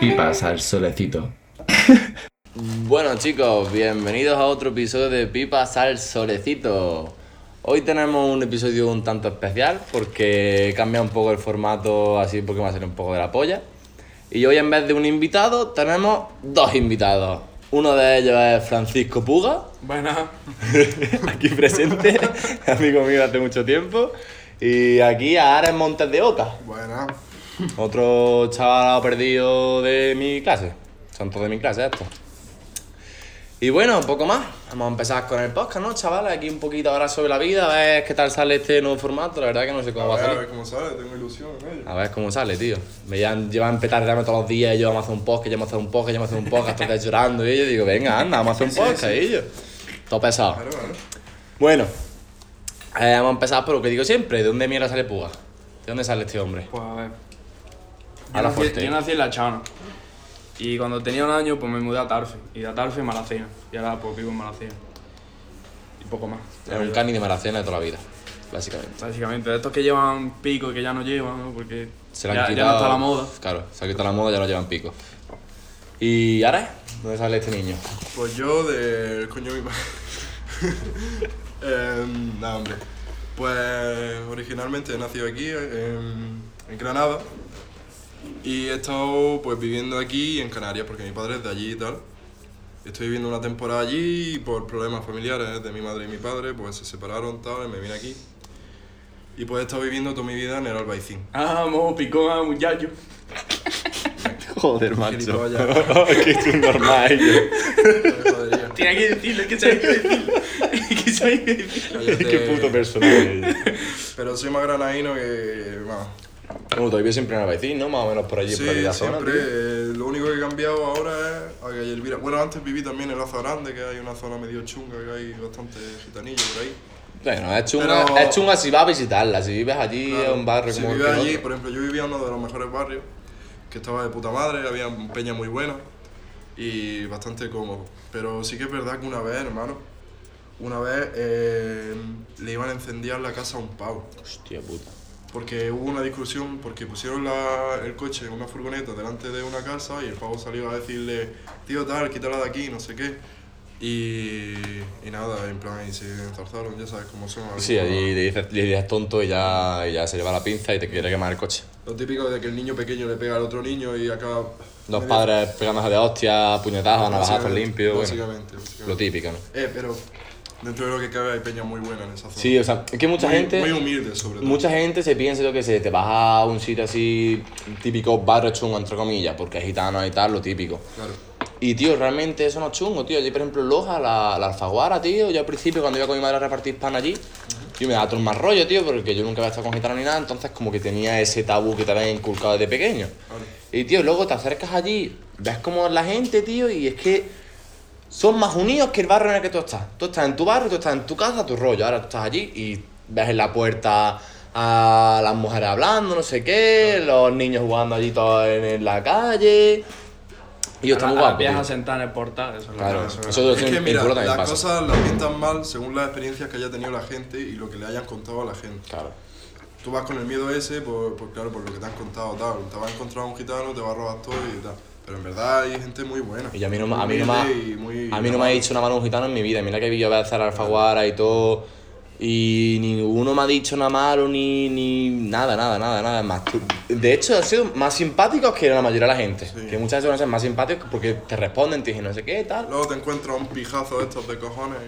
Pipas al solecito. Bueno chicos, bienvenidos a otro episodio de Pipas al Solecito. Hoy tenemos un episodio un tanto especial porque cambia un poco el formato así porque va a ser un poco de la polla. Y hoy en vez de un invitado tenemos dos invitados. Uno de ellos es Francisco Puga, Buenas. aquí presente, amigo mío hace mucho tiempo. Y aquí a Ares Montes de Oca, Buenas. Otro chaval perdido de mi clase. Son todos de mi clase estos. Y bueno, un poco más. Vamos a empezar con el podcast, ¿no, chavales? Aquí un poquito ahora sobre la vida, a ver qué tal sale este nuevo formato. La verdad que no sé cómo A va a ver, a salir. ver cómo sale, tengo ilusión en ello. A ver cómo sale, tío. Me llevan, llevan petardeando todos los días, y yo vamos a hacer un podcast, yo vamos a hacer un podcast, yo vamos a hacer un podcast, todos llorando. Y yo digo, venga, anda, vamos a hacer un podcast, y yo. Todo pesado. Claro, claro. Bueno, eh, vamos a empezar por lo que digo siempre. ¿De dónde mierda sale Puga? ¿De dónde sale este hombre? Pues a ver. A Yo la nací, fuerte. yo nací en La Chana. Y cuando tenía un año, pues me mudé a Tarfe. Y de Tarfe Malacena. Y ahora pues vivo en Malacena. Y poco más. Es un cani de maracena de toda la vida, básicamente. Básicamente, de estos que llevan pico y que ya no llevan, ¿no? Porque Se ya, han ya quitado. no está la moda. Claro, se ha quitado la moda, ya no llevan pico. ¿Y ahora? ¿Dónde sale este niño? Pues yo del coño mi madre. Em, nada, hombre. Pues originalmente he nacido aquí, en, en Granada. Y he estado pues viviendo aquí en Canarias, porque mi padre es de allí y tal. Estoy viviendo una temporada allí y por problemas familiares de mi madre y mi padre, pues se separaron tal, y me vine aquí. Y pues he estado viviendo toda mi vida en el Albaicín. Vamos, picón a muchacho. Joder, Gilipollas. que es un normal. Tiene que decirlo, es que sabéis que decirlo. Es que que decirlo. Qué puto personaje. Pero soy más granadino que. Vamos. Tú vives siempre en Albaicín, ¿no? Más o menos por allí, Sí, por aquella zona. siempre. eh, lo único que he cambiado ahora es a Calle Elvira. Bueno, antes viví también en Laza Grande, que hay una zona medio chunga, que hay bastante gitanillo por ahí. Bueno, es chunga, Pero- es chunga si vas a visitarla. Si vives allí Claro, es un barrio si como vives allí, otro. por ejemplo, yo vivía en uno de los mejores barrios, que estaba de puta madre, había peña muy buena y bastante cómodo. Pero sí que es verdad que una vez, hermano, una vez eh, le iban a encender la casa a un pavo. Hostia puta. Porque hubo una discusión, porque pusieron la- el coche en una furgoneta delante de una casa y el pavo salió a decirle, tío tal, quítala de aquí, no sé qué. Y, y nada, en plan, y se enzarzaron, ya sabes cómo son. Sí, allí le dices, le dices tonto y ya, y ya se lleva la pinza y te quiere quemar el coche. Lo típico de que el niño pequeño le pega al otro niño y acaba... Los padres pegándose de hostia, puñetazos, navajazos Básicamente, limpios, bueno, Básicamente, básicamente. lo típico, ¿no? Eh, pero dentro de lo que cabe hay peña muy buena en esa zona. Sí, o sea, es que mucha Muy- gente... Muy humilde, sobre todo. Mucha gente se piensa lo que se te vas a un sitio así, típico barrio chungo, entre comillas, porque es gitano y tal, lo típico. Claro. Y tío, realmente eso no es chungo, tío. Yo, por ejemplo, Loja, la, la Alfaguara, tío, yo al principio cuando iba con mi madre a repartir pan allí, yo me daba todo el más rollo, tío, porque yo nunca había estado con gitano ni nada, entonces como que tenía ese tabú que te habían inculcado desde pequeño. Claro. Y tío, luego te acercas allí, ves cómo es la gente, tío, y es que son más unidos que el barrio en el que tú estás. Tú estás en tu barrio, tú estás en tu casa, tu rollo. Ahora tú estás allí y ves en la puerta a las mujeres hablando, no sé qué, los niños jugando allí todos en, en la calle. Y yo A muy la- a sentadas en el portal. Eso es lo que- eso, es que mira, las pasa. cosas las pintan mal según las experiencias que haya tenido la gente y lo que le hayan contado a la gente. Claro. Tú vas con el miedo ese, por, por- claro, por lo que te han contado, tal. Te va a encontrar un gitano, te va a robar todo y tal. Pero en verdad hay gente muy buena. Y a mí no, a mí no, y muy- a mí no me ha dicho una mano un gitano en mi vida. Mira que vi yo a la Alfaguara y todo. Y ninguno me ha dicho nada malo, ni, ni nada, nada, nada, nada. Más, de hecho, han sido más simpáticos que la mayoría de la gente. Sí. Que muchas veces van a ser más simpáticos porque te responden, te dicen no sé qué, tal. Luego te encuentras un pijazo de estos de cojones,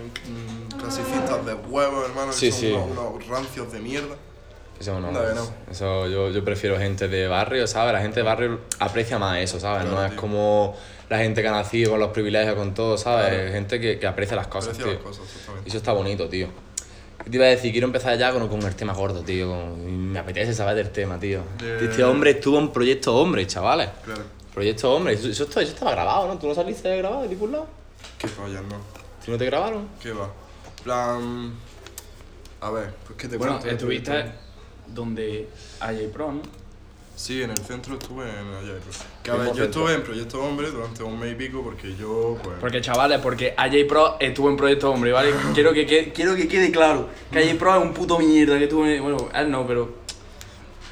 clasicistas de huevos, hermano, que Sí, son sí. Unos, unos rancios de mierda. Eso no, que no. Eso yo, yo prefiero gente de barrio, ¿sabes? La gente de barrio aprecia más eso, ¿sabes? Claro, no es tío. como la gente que ha nacido con los privilegios, con todo, ¿sabes? Claro. Gente que, que aprecia las cosas, Aprecia tío. las cosas, Y eso está bonito, tío. ¿Qué te iba a decir? Quiero empezar ya con, con el tema gordo, tío. con- me apetece saber del tema, tío. De- Este hombre estuvo en Proyecto Hombre, chavales. Claro. Proyecto Hombre. Eso, eso, eso estaba grabado, ¿no? ¿Tú no saliste grabado de ningún lado? Qué fallas, ¿no? ¿Si no te grabaron? ¿Qué va? plan. A ver, pues que te Bueno, cuento estuviste Proyecto? Donde AJ Pro, ¿no? Sí, en el centro estuve en pues. Que a ¿Qué ver, yo estuve en Proyecto Hombre durante un mes y pico porque yo, pues. Porque chavales, porque AJ Pro estuvo en Proyecto Hombre, ¿vale? quiero, que quede, quiero que quede claro que AJ Pro es un puto mierda que estuvo en... Bueno, él no, pero...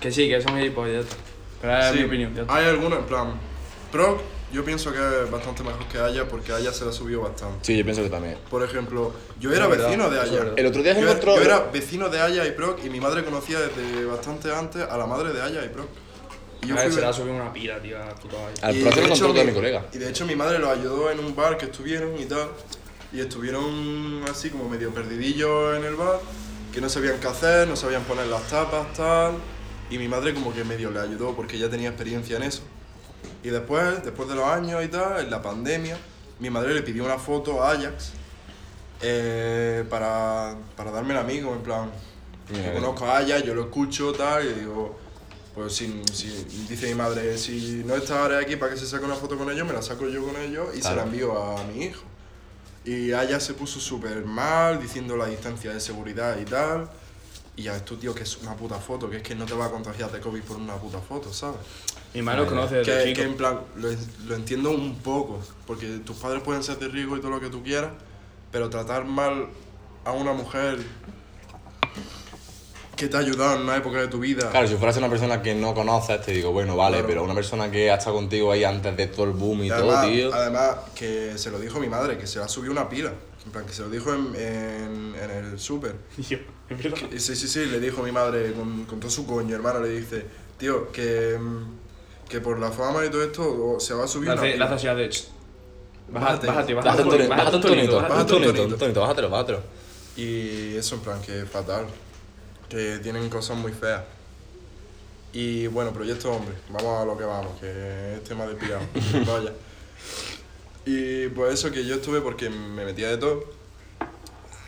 Que sí, que son gilipollas, ya está. Pero es Sí, mi opinión, ya está. Hay algunos, en plan. Pro, yo pienso que es bastante mejor que Haya porque Haya se la subió bastante. Sí, yo pienso que también. Por ejemplo, yo era verdad, vecino de verdad. El otro día se Yo, encontró. yo era vecino de Haya y Proc y mi madre conocía desde bastante antes a la madre de Haya y Proc. Y yo A ver, se ha subido una pila, tío, a puto Haya. Al y pro se de lo hecho encontró mi colega. Y de hecho mi madre los ayudó en un bar que estuvieron y tal. Y estuvieron así como medio perdidillos en el bar, que no sabían qué hacer, no sabían poner las tapas, tal. Y mi madre como que medio le ayudó porque ya tenía experiencia en eso. Y después, después de los años y tal, en la pandemia, mi madre le pidió una foto a Ajax eh, para, para darme a mí, como en plan, yo conozco a Ajax, yo lo escucho, tal, y digo, pues si, si dice mi madre, si no está ahora aquí para que se saque una foto con ellos, me la saco yo con ellos y se la envío a mi hijo. Y Ajax se puso súper mal, diciendo la distancia de seguridad y tal. Y ya ves tú, tío, que es una puta foto, que es que no te va a contagiar de COVID por una puta foto, ¿sabes? Mi madre lo conoce desde Que, chico. que en plan, lo, lo entiendo un poco, porque tus padres pueden ser de riesgo y todo lo que tú quieras, pero tratar mal a una mujer que te ha ayudado en una época de tu vida. Claro, si fueras una persona que no conoces, te digo, bueno, vale, Claro. pero una persona que ha estado contigo ahí antes de todo el boom y, Y todo, además, tío. además, que se lo dijo mi madre, que se la subió una pila. En plan, que se lo dijo en, en, en el súper. Tío, es verdad. Y sí, sí, sí, le dijo mi madre con, con todo su coño, hermano, le dice, tío, que, que por la fama y todo esto o se va a subir La una hace, la pila. hace así a de... "Ch, Bájate, Bájate, bájate, Bájate un tonito, bájate un tonito, bájate bájate un tonito, tonito. un tonito, bájatelo, bájatelo. Y eso en plan que es fatal, que tienen cosas muy feas. Y bueno, Proyecto Hombre, vamos a lo que vamos, que es tema de pirado. Vaya. Y pues eso que yo estuve porque me metía de todo.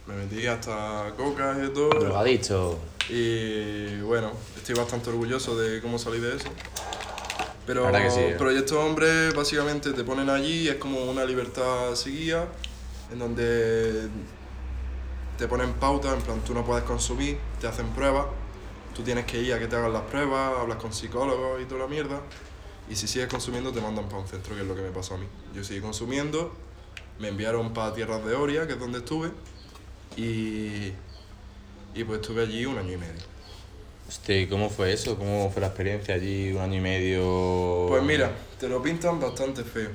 Me metí hasta coca y de todo. Drogadicto. Y bueno, estoy bastante orgulloso de cómo salí de eso. Pero que sí, eh. Proyecto Hombre básicamente te ponen allí, es como una libertad seguida, en donde te ponen pautas, en plan tú no puedes consumir, te hacen pruebas, tú tienes que ir a que te hagan las pruebas, hablas con psicólogos y toda la mierda, y si sigues consumiendo te mandan para un centro, que es lo que me pasó a mí. Yo seguí consumiendo, me enviaron para Tierras de Oria, que es donde estuve, y, y pues estuve allí un año y medio. Hostia, ¿y cómo fue eso? ¿Cómo fue la experiencia allí? Un año y medio. Pues mira, te lo pintan bastante feo.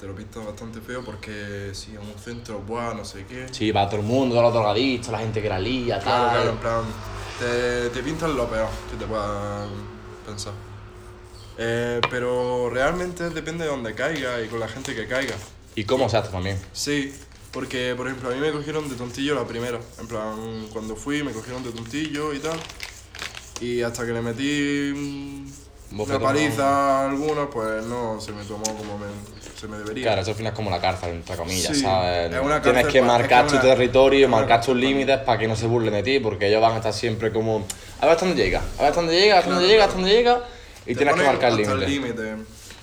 Te lo pintan bastante feo porque si en un centro, buah, no sé qué. Sí, va todo el mundo, todos los drogadictos, la gente que la lía, Claro, tal. claro, en plan, te, te pintan lo peor que te puedan pensar. Eh, pero realmente depende de dónde caiga y con la gente que caiga. ¿Y cómo se hace también? Sí, porque por ejemplo a mí me cogieron de tontillo la primera. En plan, cuando fui me cogieron de tontillo y tal. Y hasta que le metí mm, una paliza a algunos, pues no se me tomó como me, se me debería. Claro, eso al final es como la cárcel, entre comillas, Sí, ¿sabes? es una Tienes cárcel que marcar es tu que una- territorio, marcar tus cárcel límites para que no se burlen de ti, porque ellos van a estar siempre como. A ver hasta dónde llega, a ver hasta dónde llega, hasta dónde llega, claro. hasta dónde llega, y Te tienes que marcar el límite.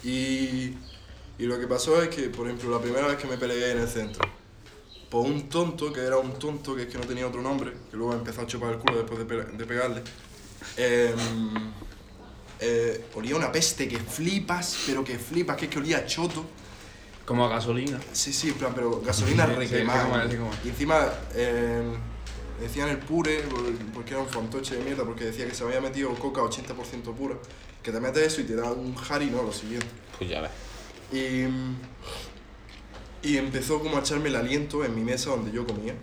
Y, y lo que pasó es que, por ejemplo, la primera vez que me peleé en el centro, por un tonto, que era un tonto que es que no tenía otro nombre, que luego empezó a chupar el culo después de, pe- de pegarle, em, eh, olía una peste que flipas, pero que flipas, que es que olía a choto. Como a gasolina. Sí, sí, en plan, pero gasolina Sí, requemada. sí, y encima eh, decían el pure, por- porque era un fantoche de mierda, porque decía que se había metido coca 80% pura. Que te metes eso y te da un jari, no, lo siguiente. Pues ya ves. Y, y empezó como a echarme el aliento en mi mesa donde yo comía.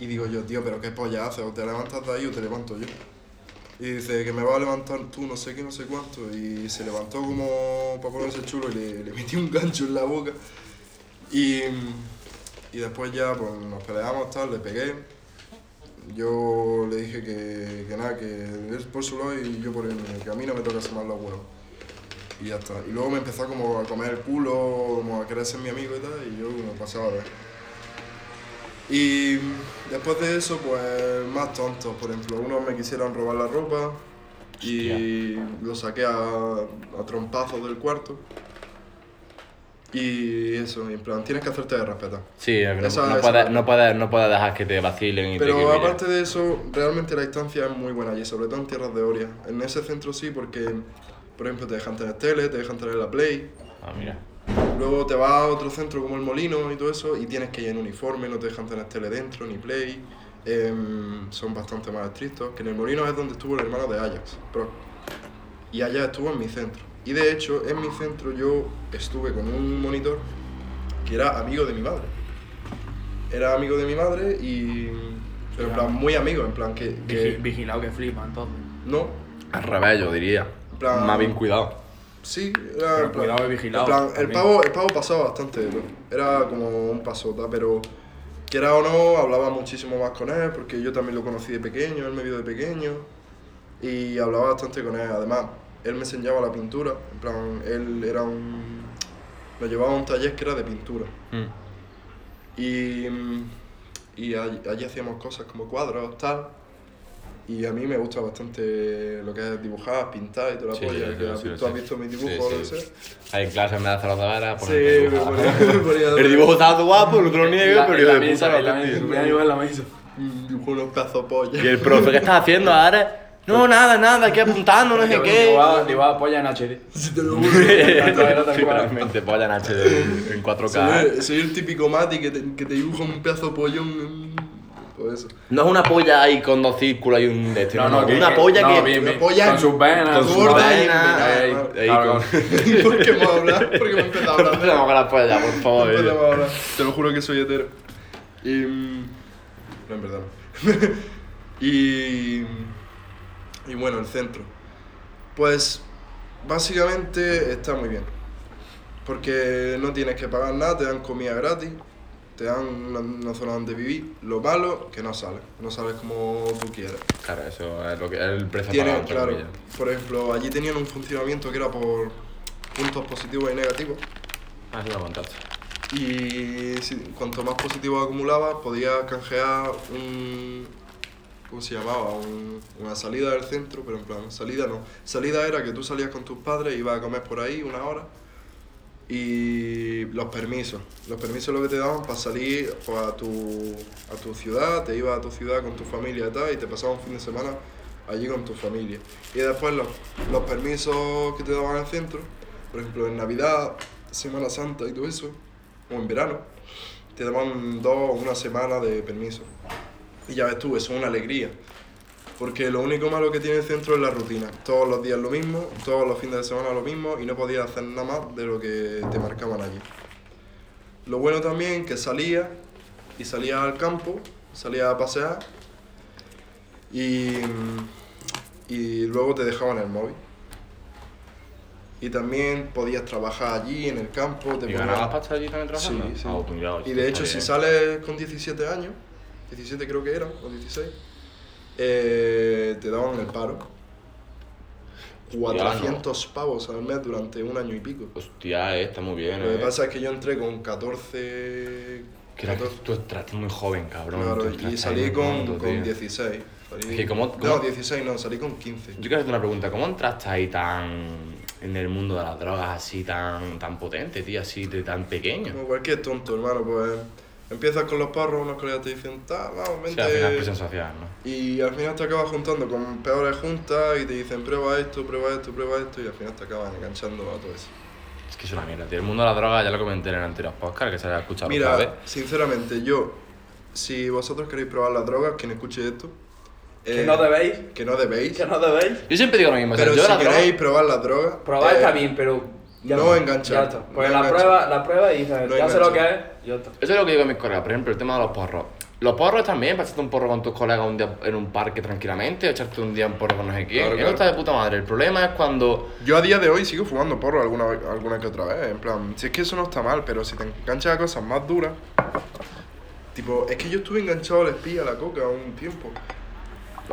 Y digo yo, tío, pero qué polla haces, o te levantas de ahí o te levanto yo. Y dice que me va a levantar tú no sé qué, no sé cuánto. Y se levantó como para ponerse chulo y le, le metí un gancho en la boca. Y, y después ya pues, nos peleamos, tal, le pegué. Yo le dije que, que nada, que él por su lado y yo por el mío, que a mí no me toca más los huevos. Y ya está. Y luego me empezó como a comer el culo, como a querer ser mi amigo y tal, y yo me pasaba de ver. Y después de eso, pues más tontos. Por ejemplo, unos me quisieron robar la ropa y lo saqué a, a trompazos del cuarto. Y eso, en plan, tienes que hacerte de respetar. Sí, no, Esa- no, esa- puedes, no, puedes, no puedes dejar que te vacilen y te Pero aparte de eso, realmente la instancia es muy buena allí, sobre todo en tierras de Oria. En ese centro sí, porque, por ejemplo, te dejan tener tele, te dejan tener la Play. Ah, mira. Luego te vas a otro centro como el Molino y todo eso, y tienes que ir en uniforme, no te dejan tener tele dentro, ni Play. Em, son bastante más estrictos. Que en el Molino es donde estuvo el hermano de Ajax, Pro. Y allá estuvo en mi centro. Y de hecho, en mi centro yo estuve con un monitor que era amigo de mi madre. Era amigo de mi madre y. Pero en plan, muy amigo, en plan que. que Vigi- Vigilado que flipa, entonces. no, Al revés, yo diría. plan- Más bien cuidado. Sí, era Pero en plan- cuidado de vigilado, en plan, el también. pavo, el pavo pasaba bastante, ¿no? era como un pasota, pero quiera o no, hablaba muchísimo más con él, porque yo también lo conocí de pequeño, él me vio de pequeño, y hablaba bastante con él. Además, él me enseñaba la pintura, en plan, él era un... me llevaba a un taller que era de pintura. Mm. Y, mm, y allí, allí hacíamos cosas como cuadros, tal. Y a mí me gusta bastante lo que es dibujar, pintar y toda la Sí, polla. sí, que sí, ¿Tú sí. has visto mi dibujo Sí, o lo que sí. sea? Hay clases, me da hacer los deberes, Sí, me ponía, me El dibujo estaba guapo, el otro niego, La- pero yo la de puta en la no, mesa. tío. Voy a dibujar en la mesa. Dibujó unos pedazos pollas. Y el profe, ¿qué estás haciendo ahora? No, nada, nada, aquí apuntando, no sé qué. Dibujaba polla en HD. Si te lo juro. Sí, realmente, polla en HD en 4K. soy, soy el típico Mati que te, que te dibuja un pedazo de pollón. en- eso. No es una polla ahí con dos círculos y un de este, No, no, que- una polla no, que. bien, una bien. polla Con sus venas. con sus gorda y venas, ¿Por qué hemos hablado? Porque me he empezado a hablar. Empezamos con la polla, por favor. Empezamos. Te lo juro que soy hetero. Y. No, en verdad no. y. Y bueno, el centro. Pues. Básicamente está muy bien. Porque no tienes que pagar nada, te dan comida gratis, te dan una, una zona donde vivir. Lo malo, que no sales. No sales como tú quieras. Claro, eso es lo que es el precio Tiene, pagado, claro, comillas. por ejemplo, allí tenían un funcionamiento que era por puntos positivos y negativos. Ah, sí, lo contaste. Y si- cuanto más positivos acumulabas, podías canjear un. ¿Cómo se llamaba? Un- una salida del centro, pero en plan, salida no. Salida era que tú salías con tus padres, ibas a comer por ahí una hora. Y los permisos. Los permisos lo que te daban para salir pues, a, tu, a tu ciudad, te ibas a tu ciudad con tu familia y tal, y te pasabas un fin de semana allí con tu familia. Y después los, los permisos que te daban en el centro, por ejemplo en Navidad, Semana Santa y todo eso, o en verano, te daban dos o una semana de permiso. Y ya ves tú, eso es una alegría. Porque lo único malo que tiene el centro es la rutina. Todos los días lo mismo, todos los fines de semana lo mismo y no podías hacer nada más de lo que te marcaban allí. Lo bueno también que salía y salía al campo, salía a pasear y, y luego te dejaban el móvil. Y también podías trabajar allí en el campo. Te ¿Y ganabas pasta allí también Sí, trabajando? sí. Ah, pues y de hecho, si sales con 17 años, 17 creo que era, o 16, eh, te daban el paro. 400 pavos al mes durante un año y pico. Hostia, eh, está muy bien. Lo que eh. pasa es que yo entré con 14. Que era que 14 tú entraste muy joven, cabrón. claro, y salí con, mundo, con tío. 16. Salí- Es que ¿cómo- No, cómo- 16 no, salí con 15. Yo quiero hacerte una pregunta. ¿Cómo entraste ahí tan... en el mundo de las drogas así tan, tan potente, tío? Así de tan pequeño. Como cualquier tonto, hermano, pues empiezas con los porros, unos colegas te dicen, tal, vamos, vente. sea, al final es presión social, ¿no? Y al final te acabas juntando con peores juntas y te dicen prueba esto, prueba esto, prueba esto y al final te acabas enganchando a todo eso. Es que es una mierda, tío. El mundo de las drogas ya lo comenté en el anterior podcast, que se haya escuchado Mira, vez. sinceramente, yo, si vosotros queréis probar las drogas, quien escuche esto, Que eh, no debéis. que no debéis, Que no debéis. Yo siempre digo lo mismo. o sea, pero yo si la droga- queréis probar las drogas, Probar eh, está bien, pero. Ya no enganchar, Ya está. no Pues la enganchar. prueba, la prueba y No ya sé lo que es, ya está. Eso es lo que digo a mis colegas. Por ejemplo, el tema de los porros. Los porros también, para echarte un porro con tus colegas un día en un parque tranquilamente, o echarte un día un porro con no sé quién. Claro, Eso claro. está de puta madre. El problema es cuando. Yo a día de hoy sigo fumando porro alguna, vez- alguna que otra vez, en plan, si es que eso no está mal, pero si te enganchas a cosas más duras, tipo, es que yo estuve enganchado al espía, a la coca, un tiempo.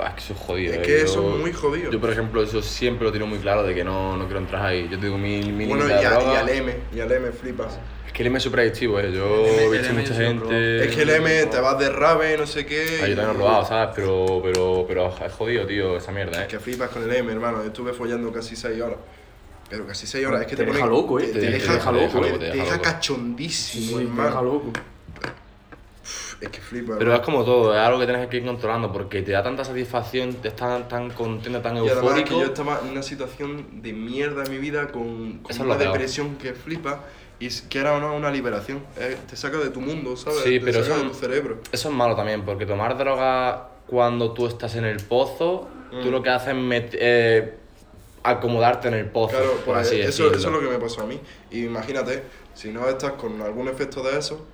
Es que eso es jodido. Es eh. que Yo- eso es muy jodido. Yo, por ejemplo, eso siempre lo tiro muy claro de que no, no quiero entrar ahí. Yo tengo mi, mi Bueno, y, a- y al M, y al M flipas. que el M es súper adictivo, eh. Yo he visto mucha yo gente. Es que el M te vas de rave, no sé qué. Ah, yo también lo he probado, ¿sabes? Pero, pero, pero es jodido, tío, esa mierda, eh. Que flipas con el M, hermano. Estuve follando casi 6 horas. Pero casi 6 horas, es que te, Te pone. deja loco, eh. Te, Te te deja- deja, te deja loco, te- te te deja deja loco. cachondísimo, Sí, te hermano. deja loco. Es que flipa. Pero es como todo, es algo que tienes que ir controlando porque te da tanta satisfacción, te estás tan contento, tan Y además que eufórico. yo estaba en una situación de mierda en mi vida con, con es una depresión que flipa y que era una, una liberación. Eh, te saca de tu mundo, ¿sabes? Sí, te pero saca eso- de tu cerebro. Eso es malo también, porque tomar droga cuando tú estás en el pozo, tú Mm. lo que haces es eh, acomodarte en el pozo, Claro, por pues así eso, decirlo. eso es lo que me pasó a mí. Y imagínate, si no estás con algún efecto de eso,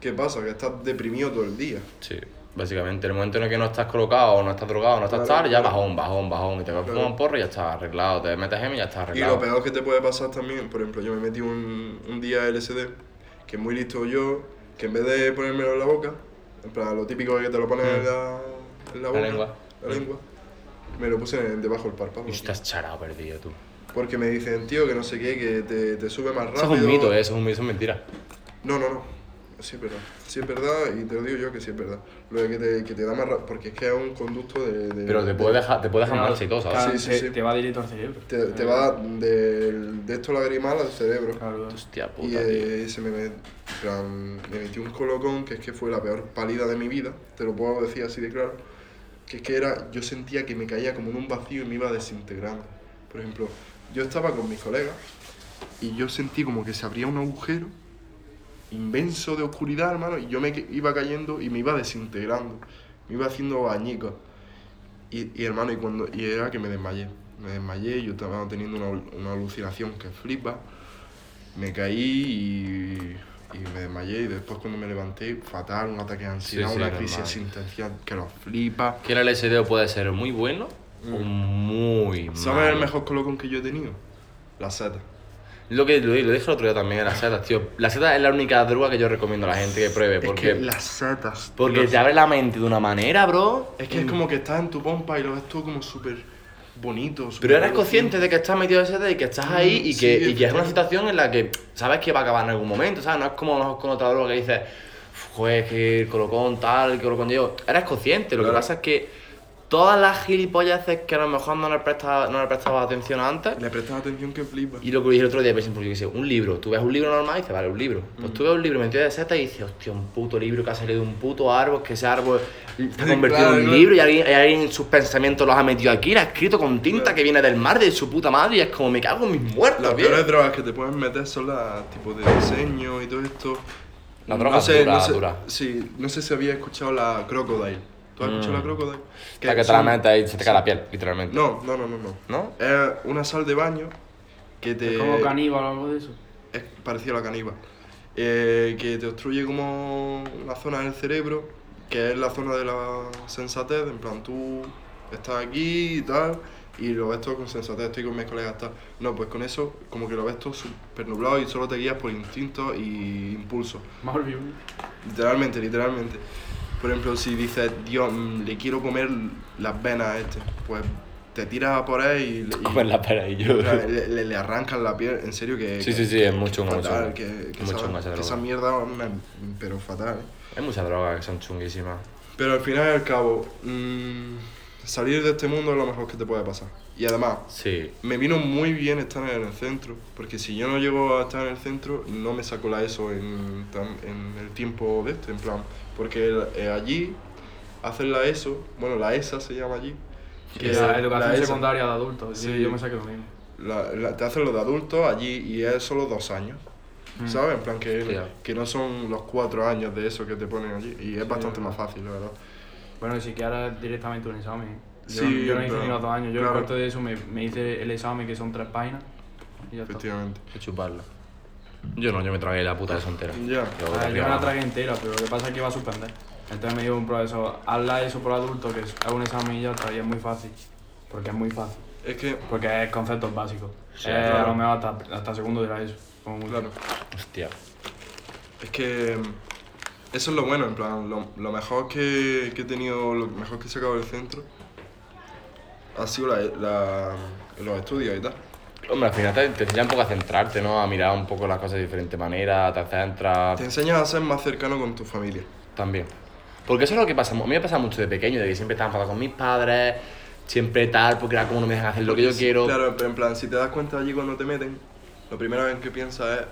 ¿qué pasa? Que estás deprimido todo el día. Sí, básicamente, el momento en el que no estás colocado, no estás drogado, no estás Claro, tal, ya claro. bajón, bajón, bajón, y te Claro. fumas un porro y ya está arreglado, te metes M y ya está Y arreglado. lo peor que te puede pasar también, por ejemplo, yo me metí un, un día LSD, que muy listo yo, que en vez de ponérmelo en la boca, en plan, lo típico de que te lo pones en la, en la La boca, lengua. la lengua, me lo puse en- debajo del párpado. Y estás charado perdido tú. Porque me dicen, tío, que no sé qué, que te, te sube más rápido. Eso es un mito, eh, eso es un mito, eso es mentira. No, no, no. Sí es verdad. Sí es verdad y te lo digo yo que sí es verdad. Lo de que te, que te da más porque es que es un conducto de... de- Pero te de- puede dejar, te puede dejar Claro, marcha y todo, ¿sabes? claro, Sí, sí, te, sí. te va directo al cerebro. Te, te va del- de, esto lagrimal al cerebro. Claro, Hostia puta, Y tío. eh, se me, met- en plan, me metí un colocón que es que fue la peor pálida de mi vida, te lo puedo decir así de claro, que es que era, yo sentía que me caía como en un vacío y me iba desintegrando. Por ejemplo, yo estaba con mis colegas y yo sentí como que se abría un agujero inmenso de oscuridad, hermano, y yo me iba cayendo y me iba desintegrando, me iba haciendo bañicos. Y, y hermano, y cuando y era que me desmayé. Me desmayé, yo estaba teniendo una, una alucinación que flipa. Me caí y, y me desmayé y después cuando me levanté, fatal, un ataque de ansiedad, Sí, sí, una crisis existencial que lo flipa. Que el LSD puede ser muy bueno o muy malo. Mm. ¿Sabes el mejor colocón que yo he tenido? La seta. Lo que lo, lo dije el otro día también, las setas, tío. La seta es la única droga que yo recomiendo a la gente que pruebe, Es porque, que las setas. porque te abre la mente de una manera, bro. Es que es como que estás en tu pompa y lo ves todo como súper bonito. Pero eres consciente de que estás metido en ese y que estás ahí y Sí, que, y que es una situación en la que sabes que va a acabar en algún momento, ¿sabes? No es como con otra droga que dices, "Uf, joder, que el colocón tal, el colocón yo. Eres consciente, lo que pasa es que todas las gilipolleces que a lo mejor no le prestas no le prestabas atención antes. Le prestas atención que flipa. Y lo que dije el otro día, por ejemplo, yo sé, un libro. Tú ves un libro normal y dices, vale, un libro. Mm. Pues tú ves un libro metido de seta y dices, hostia, un puto libro que ha salido de un puto árbol, que ese árbol está Sí, convertido claro, en un claro. libro y alguien, y alguien en sus pensamientos los ha metido aquí, lo ha escrito con tinta que viene del mar de su puta madre y es como, me cago en mis muertos, Las peores drogas que te pueden meter son las tipos de diseño y todo esto. La droga no sé, dura, no sé, dura. Sí, no sé si había escuchado la Crocodile. ¿Tú has escuchado la Crocodile? Para que te la son- metas y se te cae la piel, literalmente. No, no, no, no, no. ¿No? Es una sal de baño que te... Es como caníbal o algo de eso. es parecido a la caníbal. Eh, que te obstruye como una zona del cerebro, que es la zona de la sensatez, en plan tú estás aquí y tal, y lo ves todo con sensatez, estoy con mis colegas tal. No, pues con eso como que lo ves todo súper nublado y solo te guías por instintos y impulsos. Literalmente, literalmente. Por ejemplo, si dices, Dios, le quiero comer las venas a este, pues te tiras a por él y, le- y- Comer la pera y yo. le, le, le arrancan la piel, en serio que... Sí, que- sí, sí, es muy chungo, fatal, que, que esa, que esa mierda pero fatal. Hay muchas drogas que son chunguísimas. Pero al final y al cabo, mm, salir de este mundo es lo mejor que te puede pasar. Y además, Sí. me vino muy bien estar en el centro, porque si yo no llego a estar en el centro, no me saco la ESO en, en el tiempo de este, en plan, porque eh, allí hacen la ESO, bueno, la ESA se llama allí. que la educación ESA secundaria de adultos. Sí, Sí. yo me saqué lo mismo. la- la- te hacen lo de adultos allí y es solo dos años. Mm. ¿Sabes? En plan que, Hostia. que no son los cuatro años de eso que te ponen allí. Y es bastante más fácil, la verdad. Bueno, y si que ahora es directamente un examen. Yo, Sí, yo no hice pero- ni los dos años. Yo claro. en cuarto de eso me, me hice el examen que son tres páginas. Y ya está. Efectivamente. Hay que chuparla. Yo no, yo me tragué la puta de eso entera. Ya. Yo, Ah, yo me la tragué entera, pero lo que pasa es que iba a suspender. Entonces me dijo un profesor, hazla eso por adulto, que es un examen y ya está, y es muy fácil. Porque es muy fácil. Es que, Porque es conceptos básicos. Sí, Eh, claro. A lo mejor hasta, hasta segundo dirá eso. Como claro, Hostia. es que mm, eso es lo bueno, en plan, lo, lo mejor que, que he tenido, lo mejor que he sacado del centro ha sido la, la- los estudios y tal. Hombre, al final te, te enseña un poco a centrarte, ¿no? A mirar un poco las cosas de diferente manera, te centras Te enseñas a ser más cercano con tu familia. también. Porque eso es lo que pasa. A mí me pasa mucho de pequeño, de que siempre estaba enfadado con mis padres, siempre tal, porque era como no me dejan hacer lo que yo quiero. Claro, pero en plan, si te das cuenta allí cuando te meten, lo primero en que piensas es,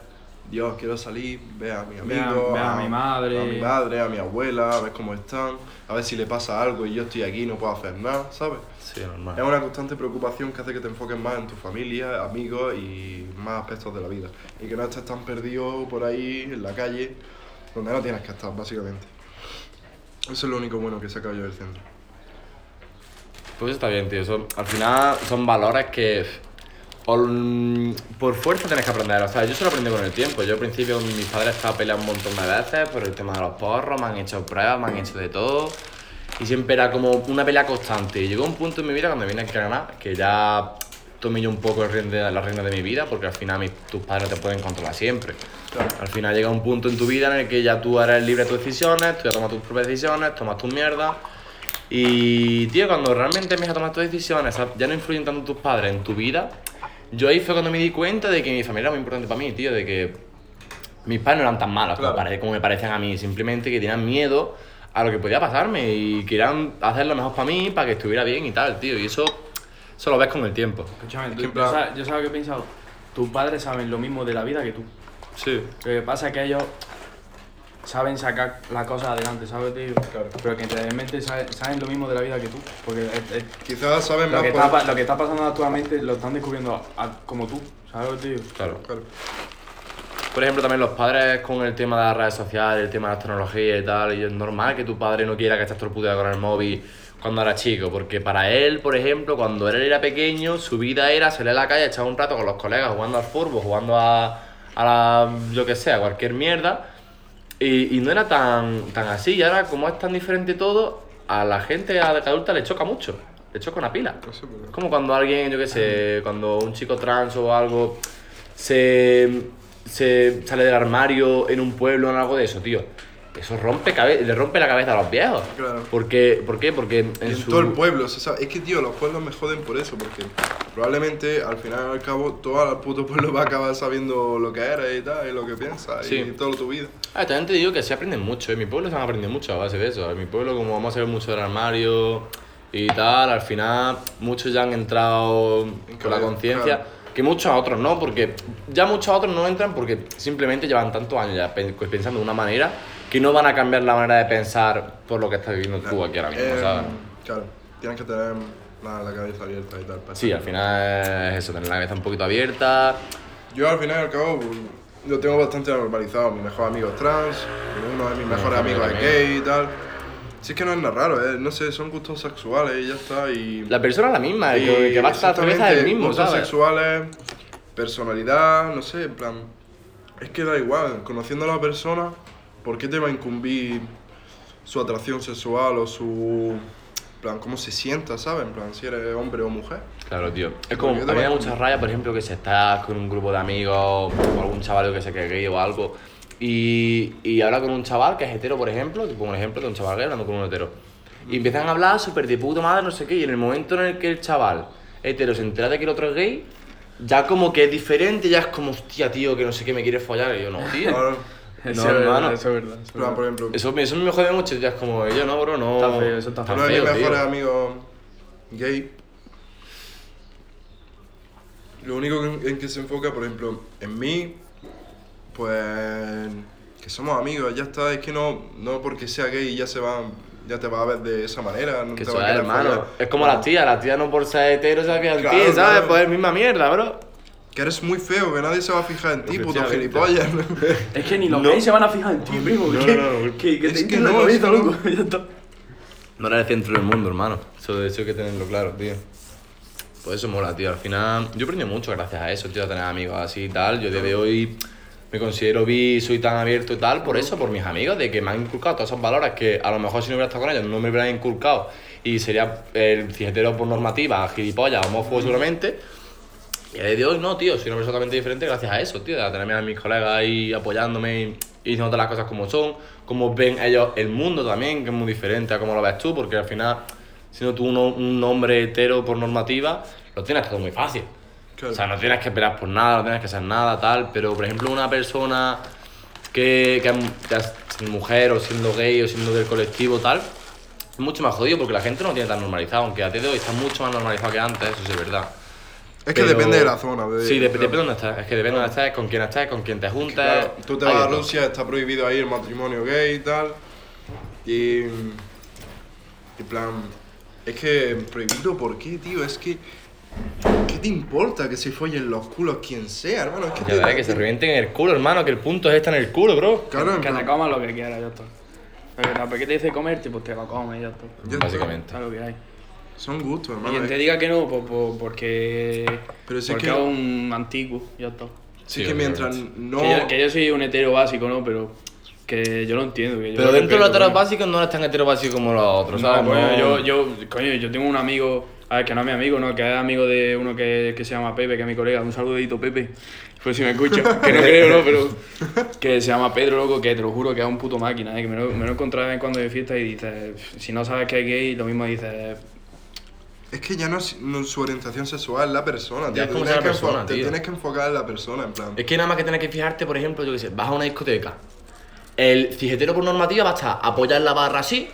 Dios, quiero salir, ver a mi amigo, ver a mi madre". a mi madre, a mi abuela, a ver cómo están, a ver si le pasa algo y yo estoy aquí y no puedo hacer nada, ¿sabes? Sí, Es normal. una constante preocupación que hace que te enfoques más en tu familia, amigos y más aspectos de la vida. Y que no estés tan perdido por ahí en la calle, donde no tienes que estar, básicamente. Eso es lo único bueno que he sacado yo del centro. Pues está bien, tío. Son- al final son valores que por fuerza tienes que aprender. O sea, yo se lo aprendí con el tiempo. Yo al principio mis padres estaban peleando un montón de veces por el tema de los porros, me han hecho pruebas, me han hecho de todo. Y siempre era como una pelea constante. Y llegó un punto en mi vida cuando vine a Granada que ya tomé yo un poco el reine- la reina de mi vida porque al final mis- tus padres te pueden controlar siempre. Claro. Al final llega un punto en tu vida en el que ya tú eres libre de tus decisiones, tú ya tomas tus propias decisiones, tomas tus mierdas. Y, tío, cuando realmente empiezas a tomar tus decisiones, ya no influyen tanto tus padres en tu vida, yo ahí fue cuando me di cuenta de que mi familia era muy importante para mí, tío, de que mis padres no eran tan malos como, Claro. pare- como me parecen a mí, simplemente que tenían miedo a lo que podía pasarme y querían hacer lo mejor para mí, para que estuviera bien y tal, tío, y eso, eso lo ves con el tiempo. Escúchame, tú- plan- sabes, yo sabes que he pensado. Tus padres saben lo mismo de la vida que tú. Sí. Lo que pasa es que ellos saben sacar las cosas adelante, ¿sabes, tío? Claro. Pero que realmente saben, saben lo mismo de la vida que tú. Porque es- es- Quizás sabes lo, más que por- está, lo que está pasando actualmente lo están descubriendo a- a- como tú, ¿sabes, tío? Claro. Claro. Por ejemplo, también los padres con el tema de las redes sociales, el tema de las tecnologías y tal, y es normal que tu padre no quiera que estés todo el puto día con el móvil cuando era chico, porque para él, por ejemplo, cuando él era pequeño, su vida era salir a la calle, echar un rato con los colegas jugando al fútbol, jugando a, a la, yo que sé, a cualquier mierda, y, y no era tan, tan así, y ahora como es tan diferente todo, a la gente adulta le choca mucho, le choca una pila. No sé, pero- Es como cuando alguien, yo qué sé, cuando un chico trans o algo se, se sale del armario en un pueblo o algo de eso, tío. Eso rompe cabe- le rompe la cabeza a los viejos. Claro. Porque, ¿Por qué? Porque en, Y en su... todo el pueblo, sabe. Es que, tío, los pueblos me joden por eso, porque probablemente al final y al cabo todo el puto pueblo va a acabar sabiendo lo que eres y tal, y lo que piensas, Sí. y toda tu vida. Ah, también te digo que se aprenden mucho. En mi pueblo se han aprendido mucho a base de eso. En mi pueblo, como vamos a ver mucho del armario y tal, al final muchos ya han entrado con la conciencia. claro. Que muchos otros no, porque ya muchos otros no entran porque simplemente llevan tantos años ya pues, pensando de una manera que no van a cambiar la manera de pensar por lo que estás viviendo tú aquí ahora mismo, Eh, ¿sabes? Claro, tienes que tener la, la cabeza abierta y tal. Sí, al final es eso, tener la cabeza un poquito abierta. Yo al final y al cabo pues, lo tengo bastante normalizado. Mi mejor amigo es trans, uno de mis mejores amigo amigos es gay y tal. Si es que no es nada raro, eh, no sé, son gustos sexuales y ya está. Y, La persona es la misma, y que, que va a estar es el mismo, gustos ¿sabes? sexuales, personalidad, no sé, en plan. Es que da igual, conociendo a la persona, ¿por qué te va a incumbir su atracción sexual o su. Plan, cómo se sienta, ¿sabes? En plan, si eres hombre o mujer. Claro, tío. Es como, a mí me da mucha raya, por ejemplo, que si estás con un grupo de amigos o algún chaval que se que gay o algo y, y habla con un chaval que es hetero, por ejemplo, te pongo un ejemplo de un chaval gay hablando con un hetero. Y empiezan a hablar súper de puta madre, no sé qué, y en el momento en el que el chaval hetero se entera de que el otro es gay, ya como que es diferente, ya es como, hostia, tío, que no sé qué me quiere follar. Y yo, no, tío. No, Eso es verdad, hermano. Eso es verdad. eso plan, por ejemplo, Eso, eso me jode mucho, ya es como, yo no, bro, no. Está feo, eso está Está uno de mis feo, mejores amigos gay, lo único en, en que se enfoca, por ejemplo, en mí, pues que somos amigos, ya está, es que no, no porque sea gay ya se va, ya te va a ver de esa manera, no Que te va a querer hermano. Es como las tías, las tías no por ser hetero se Claro, ti, ¿sabes? claro. Pues es misma mierda, bro. Que eres muy feo, que nadie se va a fijar en ti, puto gilipollas. Es que ni los No. gays se van a fijar en ti, primo. No, que, no, no. que, que Es te que la cabeza, es que no. loco. Ya está. No era el centro del mundo, hermano. Eso, eso hay que tenerlo claro, tío. Pues eso mola, tío. Al final, yo he aprendido mucho gracias a eso, tío, a tener amigos así y tal. Yo desde hoy me considero bi, soy tan abierto y tal, por eso, por mis amigos, de que me han inculcado todos esos valores que a lo mejor si no hubiera estado con ellos no me hubieran inculcado y sería el cijetero por normativa, gilipollas, homófobo seguramente. Y a día de hoy no, tío, soy una persona totalmente diferente gracias a eso, tío, a tenerme a mis colegas ahí apoyándome y, todas las cosas como son, como ven ellos el mundo también, que es muy diferente a como lo ves tú, porque al final, siendo tú uno- un hombre hetero por normativa, lo tienes todo muy fácil. Claro. O sea, no tienes que esperar por nada, no tienes que hacer nada, tal. Pero, por ejemplo, una persona que, que, que es siendo mujer o siendo gay o siendo del colectivo, tal, es mucho más jodido porque la gente no lo tiene tan normalizado. Aunque a día de hoy está mucho más normalizado que antes, eso sí es verdad. Es que Pero- depende de la zona. de- Sí, dep- claro. depende de dónde estés. Es que depende de dónde estés, con quién estés, con quién te juntes. Claro, tú te vas de a. Rusia, está prohibido ahí el matrimonio gay y tal. Y. En plan. Es que prohibido, ¿por qué, tío? Es que. ¿Qué te importa que se follen los culos quien sea, hermano? Es que te- ves, que se revienten en el culo, hermano, que el punto es estar en el culo, bro. Claro, en Que te comas lo que quieras, ya está. ¿Por qué te dice comerte? Pues te lo comes, ya está. Básicamente. Es lo que hay. Son gustos, Y hermano. quien es- te diga que no, pues, pues, porque. Pero si es porque que- es un antiguo, ya está. Sí, Sí, que mientras no. Que, yo, que yo soy un hetero básico, ¿no? Pero que yo lo entiendo. Que yo Pero lo dentro de los heteros básicos no eres tan hetero básico como los otros, No, ¿sabes? coño, yo, yo, coño, yo tengo un amigo, a ver, que no es mi amigo, no, que es amigo de uno que, que se llama Pepe, que es mi colega. Un saludito, Pepe. Pues si me escucha, que no creo, ¿no? Pero que se llama Pedro, loco, que te lo juro que es un puto máquina, ¿eh? que me lo, me lo he encontrado de vez en cuando de fiesta y dices, si no sabes que es gay, lo mismo dices, Es que ya no es no es su orientación sexual, la persona, tío. Es como tienes que persona, Te tío. tienes que enfocar en la persona, en plan. Es que nada más que tienes que fijarte, por ejemplo, yo qué sé, vas a una discoteca. El cijetero por normativa va a estar apoyar la barra así,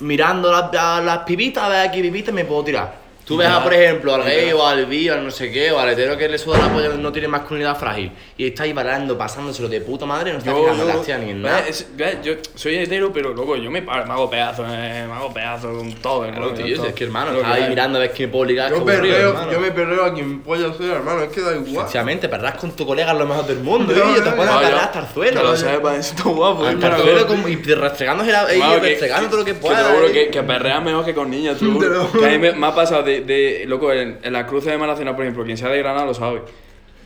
mirando las, las pibitas, a ver a qué pibitas me puedo tirar. Tú ves, a, por ejemplo, al gay o al bi, o al no sé qué, o al hetero que le suda la polla no tiene masculinidad frágil. Y está ahí bailando, pasándoselo de puta madre, no está fijando las tías ni en nada. Es- Yo soy hetero, pero loco, yo me, me hago pedazos, eh, me hago pedazos con todo, Claro, ¿no? tío, es que hermano, Lo estás ahí mirando a ver quién puedo ligar. Yo perreo, hermano. yo me perreo a quien polla sea, hermano, es que da igual. Efectivamente, perras con tu colega es lo mejor del mundo, tío. Te pones a perrar hasta el suelo. Lo sepas, eso está guapo. Hasta el suelo y restregándose la, y Claro, que- restregando todo lo que puedas. te juro eh. que, perreas mejor que con niñas, juro. Que a mí me ha pasado de, de loco, en, en la cruce de Malacena, por ejemplo, quien sea de Granada lo sabe.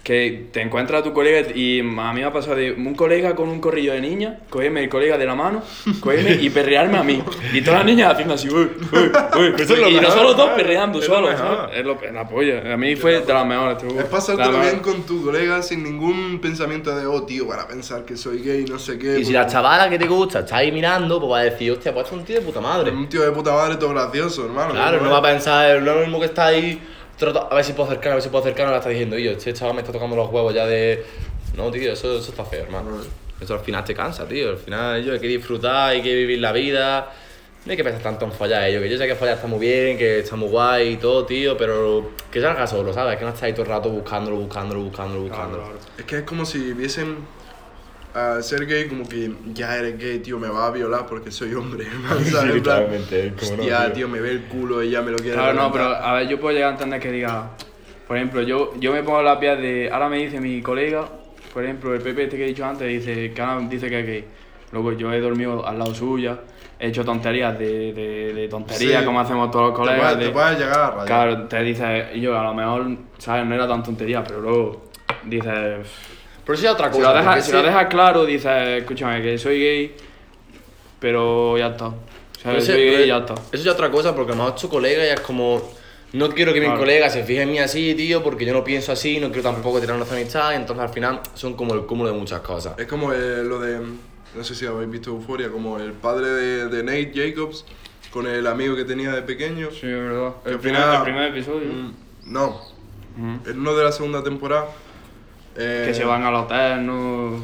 Que te encuentras a tu colega y a mí me ha pasado de un colega con un corrillo de niña, cogerme el colega de la mano, cogerme y perrearme a mí. Y todas las niñas haciendo así, uy, uy, uy. Eso es lo y mejor, nosotros dos perreando solos. Es, lo, es la polla. A mí fue de las mejores. Es pasártelo bien con tu colega sin ningún pensamiento de, oh, tío, van a pensar que soy gay, no sé qué. Y si la chavala que te gusta está ahí mirando, pues va a decir, hostia, pues es un tío de puta madre. Un tío de puta madre todo gracioso, hermano. Claro, ¿qué no va a pensar, es lo mismo que está ahí, a ver si puedo acercar, a ver si puedo acercar, ahora está diciendo, oye, este chaval me está tocando los huevos ya de... No, tío, eso, eso está feo, hermano. Eso al final te cansa, tío. Al final yo hay que disfrutar, hay que vivir la vida. No hay que pensar tanto en follar ello, que yo sé que follar está muy bien, que está muy guay y todo, tío, pero que salga solo, ¿sabes? Que no estáis todo el rato buscándolo, buscándolo, buscándolo, buscándolo. Es que es como si viesen a ser gay como que ya eres gay, tío, me va a violar porque soy hombre. ¿sabes? Plan, literalmente, es como no, Hostia, tío. tío, me ve el culo y ya me lo quiere Claro, no, reventar". pero a ver, yo puedo llegar a entender que diga, por ejemplo, yo, yo me pongo las vías de, ahora me dice mi colega, por ejemplo, el Pepe este que he dicho antes, dice que ahora dice que es gay. Luego yo he dormido al lado suya, he hecho tonterías de, de, de tonterías Sí. como hacemos todos los Te colegas. puedes, de- te puedes llegar a rayar. Claro, te dice, y yo a lo mejor, ¿sabes? No era tan tontería, pero luego dices... Pero eso ya es otra Si cosa. lo, dejas, si lo dejas claro, dices, escúchame, que soy gay, pero ya está. ¿Sabes? ese- Soy gay y ya está. Eso ya es otra cosa, porque a lo mejor tu colega ya es como... No quiero que mi Claro. colega se fije en mí así, tío, porque yo no pienso así, no quiero tampoco tirar nuestra amistad, y entonces al final son como el cúmulo de muchas cosas. Es como eh, lo de. No sé si habéis visto Euforia, como el padre de, de Nate Jacobs con el amigo que tenía de pequeño. Sí, es verdad. El al primer, final- el primer episodio. Mm, No, Ujú. en uno de la segunda temporada. Eh, Que se van al hotel, no.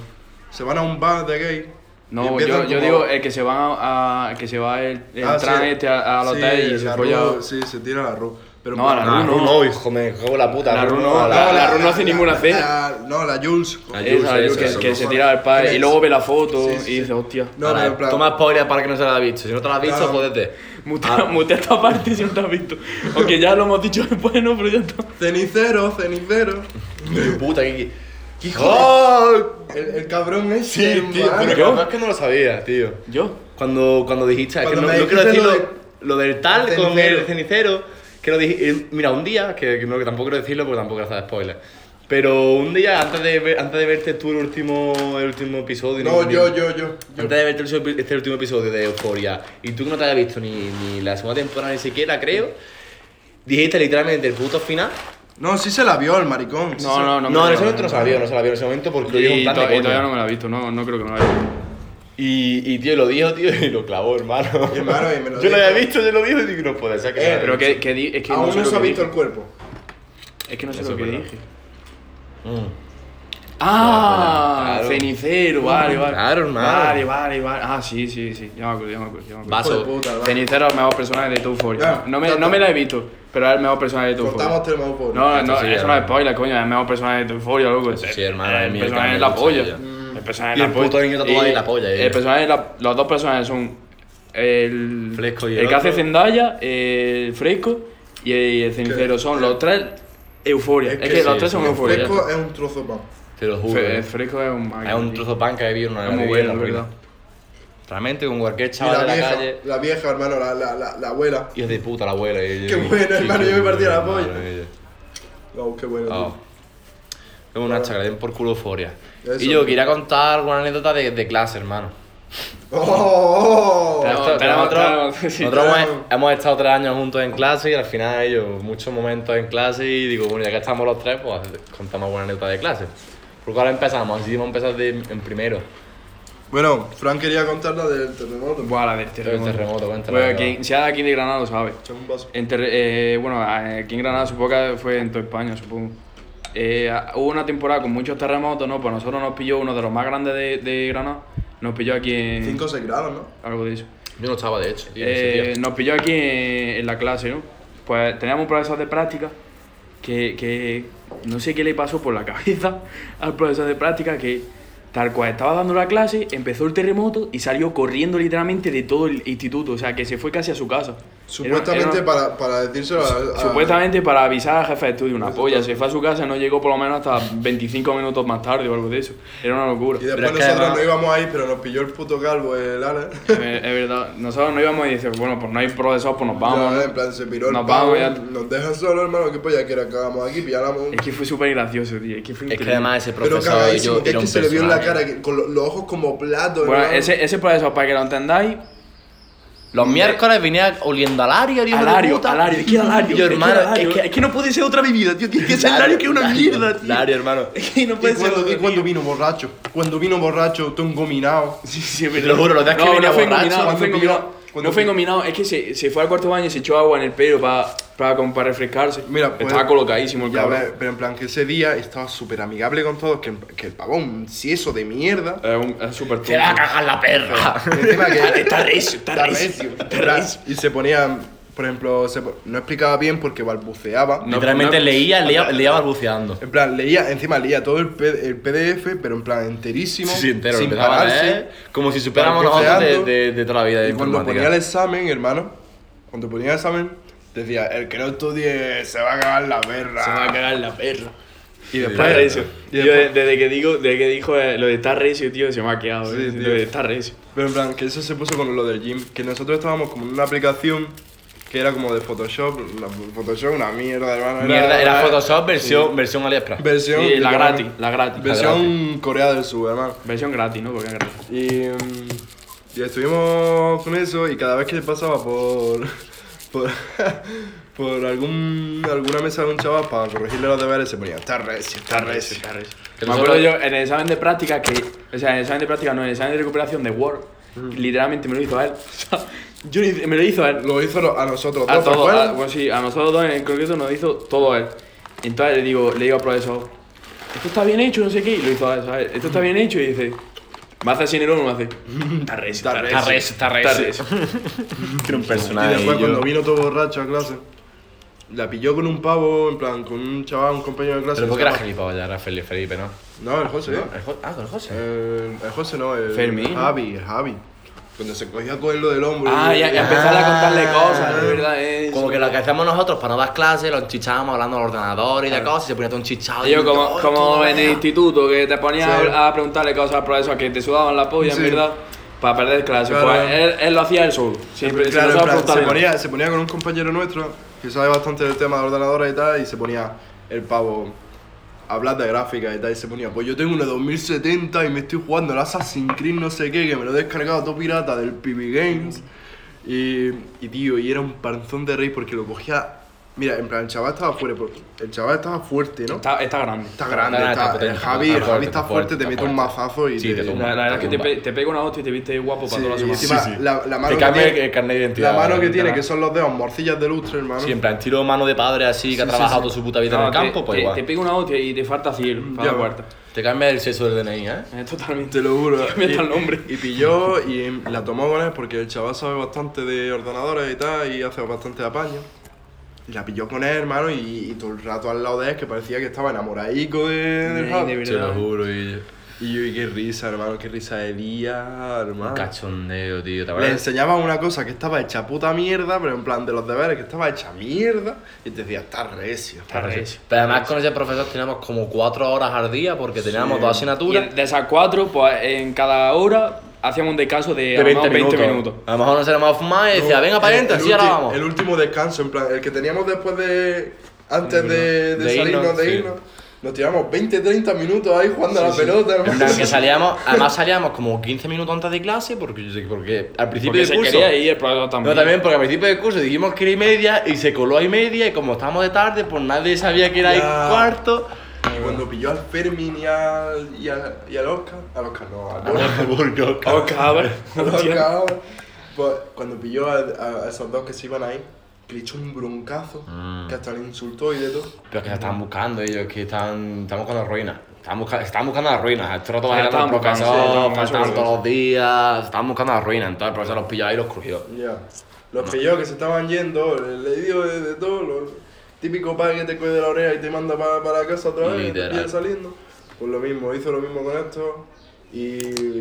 se van a un bar de gay. No, yo, yo como- digo el que se van a. a- el que se va el, el Ah, tran sí. este a- al Sí, hotel y se la folla. Sí, se tira la Ru. Pero No, la Ru no. no, hijo, me cago la puta. La Ru no, a la- la Ru no hace ninguna cena. la- no, la Jules. La Esa, Jules, el eso, que, se tira al padre Sí, y luego ve la foto sí, sí, y dice, sí. hostia. No, Ahora, en plan- Toma spoiler para que no se la haya visto. Si no te la has visto, jódete. Mutea, Ah. mutea esta parte si no te has visto. Aunque ya lo hemos dicho después, ¿no? Pero ya está. Cenicero, cenicero. Puta, que. ¡Hijo! ¡Oh! El, el cabrón ese, Sí, tío, pero que además que no lo sabía, tío. ¿Yo? Cuando, cuando dijiste, es que Cuando no, no quiero decirlo, lo lo, del tal el con cenicero. el cenicero, que lo dije, eh, mira, un día, que, que no, que tampoco quiero decirlo porque tampoco quiero hacer spoiler, pero un día antes de, ver- antes de verte tú el último, el último episodio, No, ni- yo, yo, yo. yo. antes de verte el- este último episodio de Euphoria, y tú que no te hayas visto ni, ni la segunda temporada ni siquiera, creo, dijiste literalmente el puto final. No, sí se la vio el maricón. sí No, se- no, no. No, en ese momento no se la vio, no se la vio en ese momento porque lo dijo plan to- de y todavía no me la he visto, no, no creo que me la haya visto. Y, y tío, lo dijo, tío, y lo clavó, hermano. Y, hermano, y me lo yo lo había visto, yo lo dijo y digo, no puede ser que Eh, Pero que, que es que Aún no se ha visto el cuerpo. Es que no sé Eso lo que dije. Ah, Claro. cenicero, vale, vale. Claro, hermano. Vale, vale, vale. Ah, sí, sí, sí. Ya me acuerdo, ya me acuerdo. Ya me acuerdo. Vaso. Puta, ¿verdad? Cenicero es el mejor personaje de tu No me, no me la he visto, pero es el mejor personaje de tu. No, no, sí, eso no es spoiler, coño, es el mejor personaje de tu Euphoria, loco. Eso sí, hermano, El es mi personaje es la polla. El personaje Y es el la polla. puto niño tatuado ahí la polla, eh. El personaje, es la- los dos personajes son el, Fresco y el el que hace. Zendaya, el Fresco y el, el cenicero. Son los tres Euforia. Es, que, los tres son Euforia. ya Fresco es un trozo de pan. Te lo juro. Fe- eh. El Fresco es un Es un trozo de pan que había en una Es muy bueno, la verdad. Realmente, con cualquier Y chaval la de la vieja, calle. la vieja, hermano, la, la, la, la abuela. Hijo de puta, la abuela. y- Qué y- bueno, sí, hermano, yo me partía la polla. Oh, qué bueno. Oh. tío. Es una hacha que le den por culo euforia. Eso. Y yo quería contar alguna anécdota de, de clase, hermano. Oh, oh, oh. Tenemos- nosotros hemos, estado tres años juntos en clase y al final ellos, muchos momentos en clase y digo, bueno, ya que estamos los tres, pues contamos alguna anécdota de clase. Porque ahora empezamos, así vamos a empezar de- en primero. Bueno, Fran quería contar la del terremoto. Buah, la del El terremoto. terremoto, cuéntala. Bueno, quien sea de aquí de Granada lo sabe. Echame un vaso. En eh, bueno, aquí en Granada supongo que fue en toda España, supongo. Eh, hubo una temporada con muchos terremotos, ¿no? Pues nosotros nos pilló uno de los más grandes de, de Granada. Nos pilló aquí en... 5 o 6 grados, ¿no? Algo de eso. Yo no estaba, de hecho, tío, Eh, nos pilló aquí en, en la clase, ¿no? Pues teníamos un profesor de práctica que, que no sé qué le pasó por la cabeza al profesor de práctica que tal cual estaba dando la clase, empezó el terremoto y salió corriendo literalmente de todo el instituto, o sea que se fue casi a su casa. Supuestamente Era- era- para, para decírselo a, a- Supuestamente para avisar al jefe de estudio, una polla. Se fue a su casa y no llegó por lo menos hasta 25 minutos más tarde o algo de eso. Era una locura. Y después Pero es que nosotros además- no íbamos ahí, pero nos pilló el puto calvo, el Alex. Es es verdad. Nosotros no íbamos y dice, bueno, pues no hay profesor, pues nos vamos. Ya, ¿no? en plan, se piró el Nos pavo, vamos, ya. nos deja solo, hermano, que polla quiera que hagamos aquí, pilláramos un... Es que fue súper gracioso, tío. Es que fue Es que además ese Pero profesor cagadísimo, yo que es era que se le vio en la cara, que- con lo- los ojos como platos, Bueno, hermano. ese, ese profesor, para que lo entendáis, Los miércoles venía oliendo al Alario, tío. Alario, Alario, es que era Alario. Yo, es que hermano, era Alario. es que- es que no puede ser otra bebida, tío. Tiene que ser Alario, que es una mierda, tío. Alario, hermano. Es que no ¿Y puede ser cuando, otra, y cuando vino borracho? Cuando vino borracho, todo engominado. Sí, sí, es verdad. lo juro, los días que no, venía no fue borracho, engominado, cuando engominado. Cuando No fue engominado, es que se, se fue al cuarto baño y se echó agua en el pelo para para, como para refrescarse. Mira, pues- Estaba colocadísimo el Ya cabrón. ves, pero en plan que ese día estaba súper amigable con todos, que, que el pavo un sieso de mierda. Es un- es súper Se va a cagar la perra. Que Está recio, está está recio. Está recio. Y se ponía, por ejemplo, se no explicaba bien porque balbuceaba. No, Literalmente no- leía, leía, leía balbuceando. En plan, leía, encima leía todo el, PDF, pero en plan enterísimo. Sí, entero, sin empezaba a pararse. leer, como si supiéramos nosotros de, de, de toda la vida de Y cuando ponía el examen, hermano, cuando ponía el examen, decía, el que no estudie se va a cagar la perra. Se va a cagar la perra. Y Está después, recio. y después- de- desde que digo, desde que dijo eh, lo de estar recio, tío, se me ha quedado. Sí, eh, tío. Lo de estar recio. Pero en plan, que eso se puso con lo del gym. Que nosotros estábamos como en una aplicación que era como de Photoshop. La Photoshop una mierda, hermano. Mierda, era Photoshop versión, versión AliExpress. Versión. Sí, la gratis, la gratis. Versión Corea del Sur, hermano. Versión gratis, ¿no? Porque es gratis. Y, mm, y estuvimos con eso y cada vez que pasaba por. por. por algún, alguna mesa de un chaval para corregirle los deberes se ponía, está recio, está recio. está recio. Me acuerdo yo en el examen de práctica que. O sea, en el examen de práctica no, en el examen de recuperación de Word. Literalmente me lo hizo él. Hice- me lo hizo él. Lo hizo a nosotros A dos, ¿te todos, acuerdas? a, bueno, sí, a nosotros dos en concreto nos hizo todo él. Entonces le digo, le digo al profesor, esto está bien hecho, no sé qué, y lo hizo él, ¿sabes? Esto está bien hecho, y dice, me hace así en el hombro, me hace, está recio, Está Está recio, está recio. Era un Y personaje. después cuando vino todo borracho a clase, la pilló con un pavo, en plan, con un chaval, un compañero de clase. Pero que porque se era llama- gilipollas, era Felipe, ¿no? No, el José. ¿No? El Jo- Ah, con el José. El, el José no, el Fermín. Javi, el Javi. Cuando se cogía a cogerlo del hombro. Ah, y- ya, y- ya empezar a contarle Ah. cosas, de verdad, es... Como que lo que hacíamos nosotros para no dar clases, lo enchichábamos hablando al ordenador y de cosas, y se ponía todo enchichado. Y yo y como, todo, como todo, en el instituto, que te ponías Sí. a, preguntarle cosas al profesor que te sudaban la polla, Sí. en verdad, para perder clase. Claro. Pues él, él lo hacía él solo. Siempre, Claro, plan, se, ponía, se ponía con un compañero nuestro que sabe bastante del tema de ordenadores y tal, y se ponía el pavo hablar de gráfica y tal, y se ponía, pues yo tengo una 2070 y me estoy jugando el Assassin's Creed no sé qué, que me lo he descargado todo pirata del PB Games. Y, y tío, y era un panzón de rey porque lo cogía Mira, en plan, el chaval estaba fuerte, porque el chaval estaba fuerte, ¿no? Está, está grande. Está grande, Está- está, está el Javi, está el fuerte, Javi está fuerte, te mete un mazazo y Sí, te, te. La, la verdad es que te, pe- te pega una hostia y te viste guapo para Sí, toda la semana. encima, Sí, sí. La, la mano Te que cambia tiene, el carnet de identidad. la mano que tiene, que son los dedos morcillas de lustre, hermano. Sí, en plan, tiro mano de padre así, que ha trabajado sí. toda su puta vida No, en el te- campo, pues te, igual. te pega una hostia y te falta cielo para la cuarta. Te cambia el sexo del DNI, ¿eh? Es totalmente. Te lo juro. Cambia hasta el nombre. Y pilló y la tomó con él porque el chaval sabe bastante de ordenadores y tal y hace bastante apaño. Y la pilló con él, hermano, y, y todo el rato al lado de él que parecía que estaba enamoradico de, del De- Javi. de Te lo juro, y Y yo, y qué risa, hermano, qué risa de día, un hermano. cachondeo, tío. ¿Te Le enseñaba una cosa que estaba hecha puta mierda, pero en plan de los deberes, que estaba hecha mierda, y te decía, está recio. Está recio. Pero además con ese profesor teníamos como cuatro horas al día porque teníamos dos Y asignaturas de esas cuatro, pues en cada hora hacíamos un descanso de, de a lo 20 mejor minutos. 20 minutos. A lo mejor nos éramos a fumar y decía, venga para El- adentro, el así ahora ulti- vamos. El último descanso, en plan, el que teníamos después de. Antes de, de, De salirnos irnos, de sí. irnos. Nos tiramos 20, 30 minutos ahí jugando a la pelota, En hermano. plan, que salíamos, además salíamos como 15 minutos antes de clase porque, porque al principio Porque del se curso... quería ir profesor también. No, también porque al principio del curso dijimos que era y media y se coló a y media y como estábamos de tarde, pues nadie sabía que era y Ya. cuarto. Cuando pilló al Fermín y al, y al, y al Oscar. Al Oscar no, al cabrón. al Hostia. Oscar. Pues, cuando pilló a, a- a esos dos que se iban ahí, que le echó un broncazo, Mm. que hasta le insultó y de todo. Pero es que se estaban buscando ellos, que están, están buscando ruinas. Estaban, busca- estaban buscando las ruinas. Esto rato Sí, bailando al sí, profesor, faltaban buscando. todos los días. Estaban buscando las ruinas. Entonces el profesor los pilló ahí y los crujió. Ya. Los pilló que se estaban yendo, le, dio de, de todo, lo típico padre que te coge de la oreja y te manda para la casa otra vez, y te Literal. saliendo. Pues lo mismo, hizo lo mismo con esto y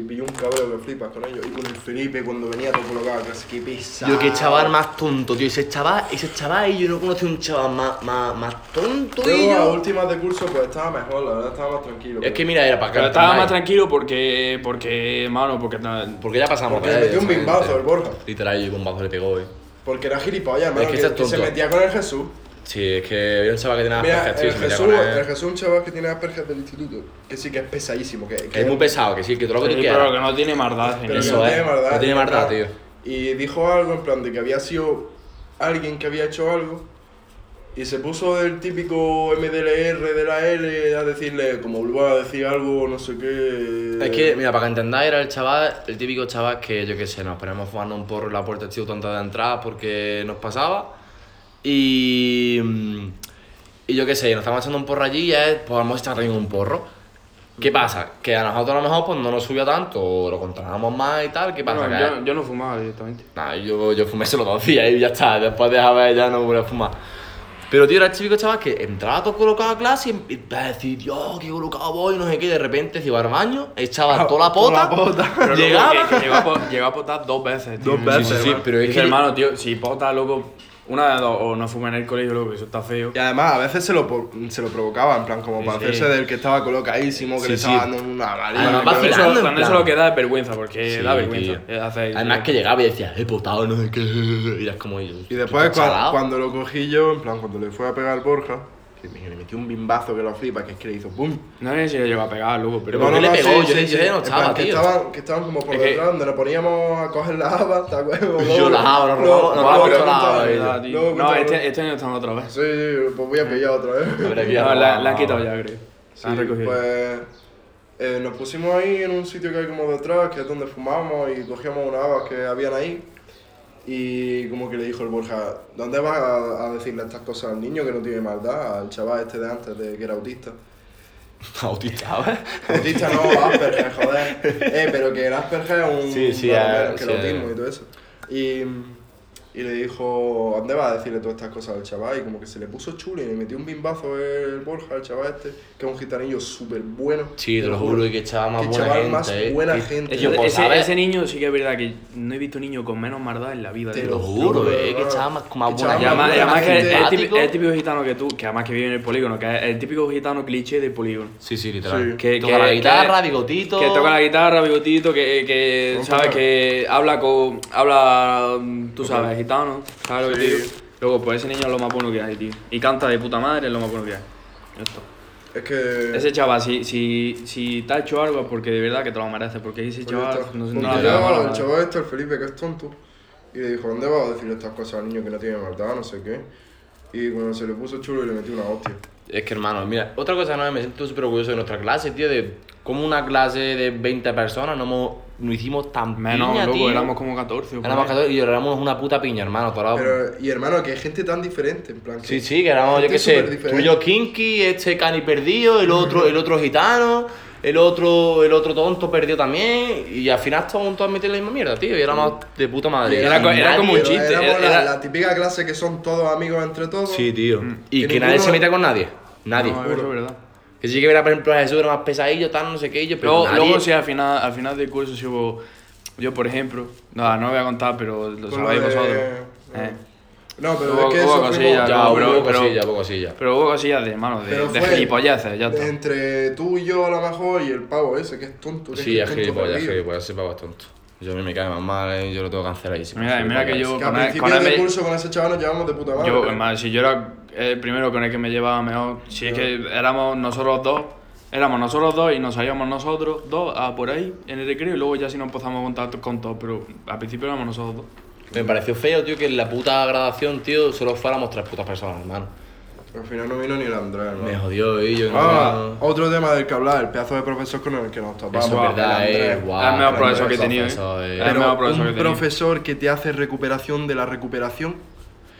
pilló un cabreo que flipas con ellos. Y con el Felipe cuando venía todo colocado, que así que pesado. Tío, qué chaval más tonto, tío. Ese chaval, ese chaval, yo no conocí un chaval más, más, más tonto, y Luego a yo. últimas de curso pues estaba mejor, la verdad estaba más tranquilo. Es que mira, era para Pero estaba más tranquilo porque, porque, mano, porque Porque ya pasamos Porque por le metió un bimbazo el Borja. Literal, y un bombazo le pegó, eh. Porque era gilipollas, hermano, Es que que, ese es que se tonto. metía con el Jesús. Sí, es que había un chaval que tenía Asperger, tío, el Jesús, el. Jesús es un chaval que tiene Asperger del instituto, que sí que es pesadísimo, que, que Es muy pesado, que sí, que todo lo que Sí, tú pero quieras. que no tiene maldad. Pero Eso que no es, tiene maldad. no tiene maldad, tío. Y dijo algo en plan de que había sido alguien que había hecho algo. Y se puso el típico MDLR de la L a decirle, como vuelva a decir algo, no sé qué. Es que, mira, para que entendáis, era el chaval, el típico chaval que, yo qué sé, nos poníamos fumando un porro en la puerta tío tonta de entrada porque nos pasaba. Y. mm, Y yo qué sé, nos estábamos echando un porro allí y es, pues vamos a echar también un porro. ¿Qué pasa? Que a nosotros a lo mejor pues no nos subía tanto, o lo controlábamos más y tal. ¿Qué pasa? Yo, yo no fumaba directamente. Nah, yo, yo fumé solo dos días y ya está. Después de haber ya no volví a fumar. Pero, tío, era el típico chaval que entraba todo colocado a clase y empezaba a decir, Dios, qué colocado voy, no sé qué. Y de repente se iba al baño, echaba toda la pota, toda la pota. Pero llegaba. que- que llegó, a, po- llegó a potar dos veces, tío. Dos veces, Sí, sí, sí, pero es que. hermano, tío, si pota, loco, una de dos, o no fuma en el colegio, loco, eso está feo. Y además a veces se lo, se lo provocaba, en plan, como Sí, para sí. hacerse del que estaba colocadísimo, que Sí, le sí. estaba dando una. Con vacilando, eso, en con eso lo que da es vergüenza, porque Sí, da vergüenza. eh, Además que llegaba y decía, he potado, no sé qué. Y era como. Y después puto cua- chalao. cuando lo cogí yo, en plan, cuando le fue a pegar Borja, le metí un bimbazo que lo flipa, que es que le hizo pum. No sé si le llegó a pegar, loco, pero. ¿por qué le pegó? Yo- yo ya no estaba, plan, que tío. Estaban, que estaban como por Es que- detrás, donde nos poníamos a coger las habas, ¿te acuerdas? Yo las habas, habas, verdad, tío. tío. Luego No, contaba. este, este año están otra vez. Sí, sí, pues voy a pillar otra vez. No, la, no- la han quitado ya, creo. Sí, han recogido. pues eh, nos pusimos ahí en un sitio que hay como detrás, que es donde fumamos y cogíamos unas habas que habían ahí. Y como que le dijo el Borja, ¿dónde vas a, a decirle estas cosas al niño que no tiene maldad? Al chaval este de antes, de que era autista. Autista, ¿sabes? Autista no, Asperger, joder. Eh, pero que el Asperger es un Sí, sí, eh, el autismo eh. y todo eso. Y, y le dijo, ¿dónde vas a decirle todas estas cosas al chaval? Y como que se le puso chulo y le metió un bimbazo el Borja, el chaval este, que es un gitanillo súper bueno. Sí, te lo juro, y que echaba más Qué buena chaval gente. más eh. buena gente. Yo, pues, ese, ¿sabes? ese niño sí que es verdad que no he visto niño con menos maldad en la vida. Te lo juro, eh, que echaba más, más Que buena echaba además, que es el, gente. típico, es el típico gitano que tú, que además que vive en el polígono, que es el típico gitano cliché del polígono. Sí, sí, literal. Sí. Que, Toca que- la que- guitarra, bigotito. Que toca la guitarra, bigotito, que, que sabes claro. que habla con. habla. tú sabes, gitano, ¿sabes lo que te digo? Luego, pues ese niño es lo más bueno que hay, tío. Y canta de puta madre, es lo más bueno que hay. Ya está. Es que... Ese chaval, si, si, si te ha hecho algo es porque de verdad que te lo merece, porque ese Pues chaval está. no, no Porque la llegaba pegaba el nada. chaval este, el Felipe, que es tonto, y le dijo, ¿dónde vas a decirle estas cosas al niño que no tiene maldad, no sé qué? Y cuando se le puso chulo y le metí una hostia. Es que hermano, mira, otra cosa no me siento súper orgulloso de nuestra clase, tío, de cómo una clase de 20 personas no, hemos- no hicimos tan Menos, piña, loco, tío. éramos como 14. o por Éramos ahí. 14 y éramos una puta piña, hermano. todos Pero, y hermano, que hay gente tan diferente, en plan. que- Sí, sí, que éramos, yo qué sé, tú y yo kinky, este cani perdido, el otro, el otro gitano, el otro, el otro tonto perdido también, y al final estábamos todos metidos en la misma mierda, tío, y éramos de puta madre. Era era como un chiste, Éramos la, era- la típica clase que son todos amigos entre todos. Sí, tío. Y Que que ninguno- nadie se meta con nadie, nadie. No, eso es verdad. Que sí que era, por ejemplo, Jesús era más pesadillo, tal, no sé qué, yo, pero Luego, nadie... luego sí, al final, al final del curso sí hubo... Yo, por ejemplo... No, no lo voy a contar, pero lo sabéis vosotros. no. Eh. No, pero Hubo- es que hubo eso cosillas, fuimos- Ya, no, hubo pero- pero- cosillas, hubo cosillas. Pero hubo cosillas de, mano, de, Pero de gilipolleces, ya está. Entre tú y yo a lo mejor y el pavo ese, que es tonto. Sí, que es tonto gilipollas, es gilipollas, ese pavo es tonto. Yo a mí me cae más mal, eh, yo lo tengo canceladísimo. Mira, mira que yo Que al con él, principio con él del me- curso con ese chaval nos llevamos de puta madre. Yo, pero- hermano, si yo era el primero con el que me llevaba mejor, si es que éramos nosotros dos, éramos nosotros dos y nos salíamos nosotros dos a por ahí en el recreo y luego ya sí nos empezamos a contar con todos, pero al principio éramos nosotros dos. Me pareció feo, tío, que en la puta graduación, tío, solo fuéramos tres putas personas, hermano. Al final no vino ni el Andrés, hermano. Me jodió, y yo no... Ah, otro tema del que hablar, el pedazo de profesor con el que nos topamos. Eso es verdad, el eh, Andrés. guau. Es el mejor profesor que he tenido, eh. eh. Es el mejor profesor un que he tenido. profesor que te hace recuperación de la recuperación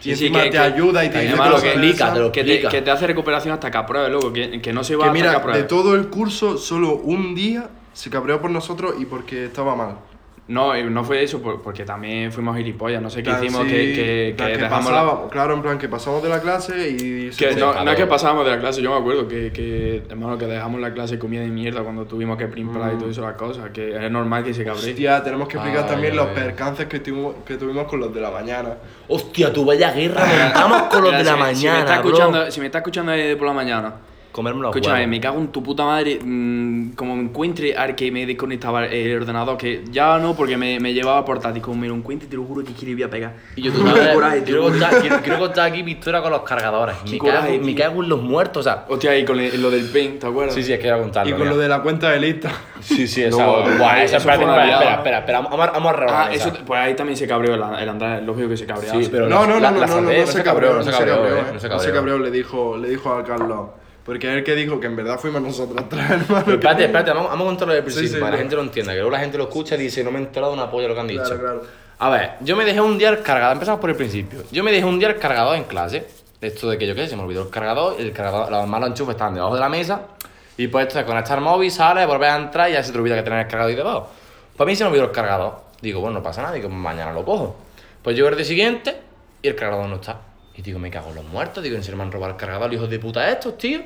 y Sí, sí, encima que- te que- ayuda y te que dice lo que explica, te lo Que te, que te hace recuperación hasta que apruebe, loco, que, que no se va Que hasta que mira, apruebe. de todo el curso, solo un día se cabreó por nosotros y porque estaba mal. No, y no fue eso, por- porque también fuimos gilipollas, no sé qué hicimos, sí, que, que, que que dejamos la- pasábamos, Claro, en plan que pasamos de la clase y... Que no, no es que pasábamos de la clase, yo me acuerdo que, que hermano, que dejamos la clase comida de mierda cuando tuvimos que primpar y todo eso, las cosas, que es normal que se cabree. Hostia, tenemos que explicar también los percances que tuvimos, que tuvimos con los de la mañana. Hostia, tu vaya guerra, montamos con los Mira, de la si, mañana, si me está bro. escuchando, si me está escuchando ahí por la mañana, Comerme los escúchame, huevos. me cago en tu puta madre, mm, como encuentre al que me desconectaba el ordenador, que ya no, porque me, me llevaba portátil, como me lo encuentre, te lo juro que quiero ir a pegar. Y yo, sabes, coraje, quiero, contar, quiero, quiero contar aquí mi historia con los cargadores. Me coraje, cago, me cago en los muertos, o sea... Hostia, y con el- lo del pen, ¿te acuerdas? Sí, sí, es que iba a contarlo. Y con mira. lo de la cuenta de lista. Sí, sí, esa. No, eso esa, espera, liada. espera, espera, espera, vamos, a- vamos a rebajar Ah, eso, pues ahí también se cabreó el, el Andrés, lógico que se cabreaba. Sí, pero No, no, no, no, no, no, se cabreó, no se cabreó, eh, eh, no se no se cabreó. cabreó, le dijo, le dijo a Carlos. Porque es el que dijo que en verdad fuimos nosotros tres, hermano. Pero espérate, espérate, vamos, vamos a contarlo del Sí, principio sí, para que la gente lo entienda, que luego la gente lo escucha y dice, no me he enterado una polla de lo que han dicho. Claro, claro. A ver, yo me dejé un día el cargador, empezamos por el principio. Yo me dejé un día el cargador en clase. Esto de que yo qué sé, se me olvidó el cargador, el cargador, los malos enchufes estaban debajo de la mesa. Y pues esto de conectar móvil, sale, volver a entrar y ya se te olvida que tener el cargador ahí debajo. Pues a mí se me olvidó el cargador. Digo, bueno, no pasa nada, digo, mañana lo cojo. Pues llego el día siguiente y el cargador no está. Y digo, me cago en los muertos, digo, en serio me han robado el cargador, hijos de puta estos, tío.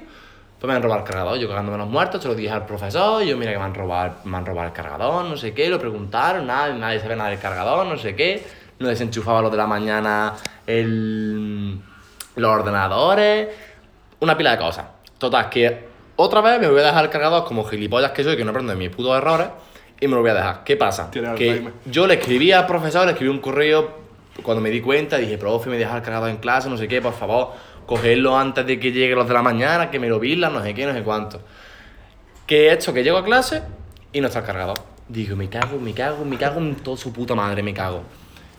Pues me han robado el cargador, yo cagándome los muertos, se lo dije al profesor, yo mira que me han robado, me han robado el cargador, no sé qué, lo preguntaron, nada, nadie sabe nada del cargador, no sé qué, no desenchufaba lo de la mañana el, los ordenadores, una pila de cosas. Total, que otra vez me voy a dejar el cargador como gilipollas que soy, que no aprendo de mis putos errores, y me lo voy a dejar. ¿Qué pasa? Tiene Que yo le escribí al profesor, le escribí un correo cuando me di cuenta, dije, profe, me deja el cargador en clase, no sé qué, por favor, cogerlo antes de que lleguen los de la mañana, que me lo vilan, no sé qué, no sé cuánto. Que he hecho que llego a clase y no está el cargador. Digo, me cago, me cago, me cago en toda su puta madre, me cago.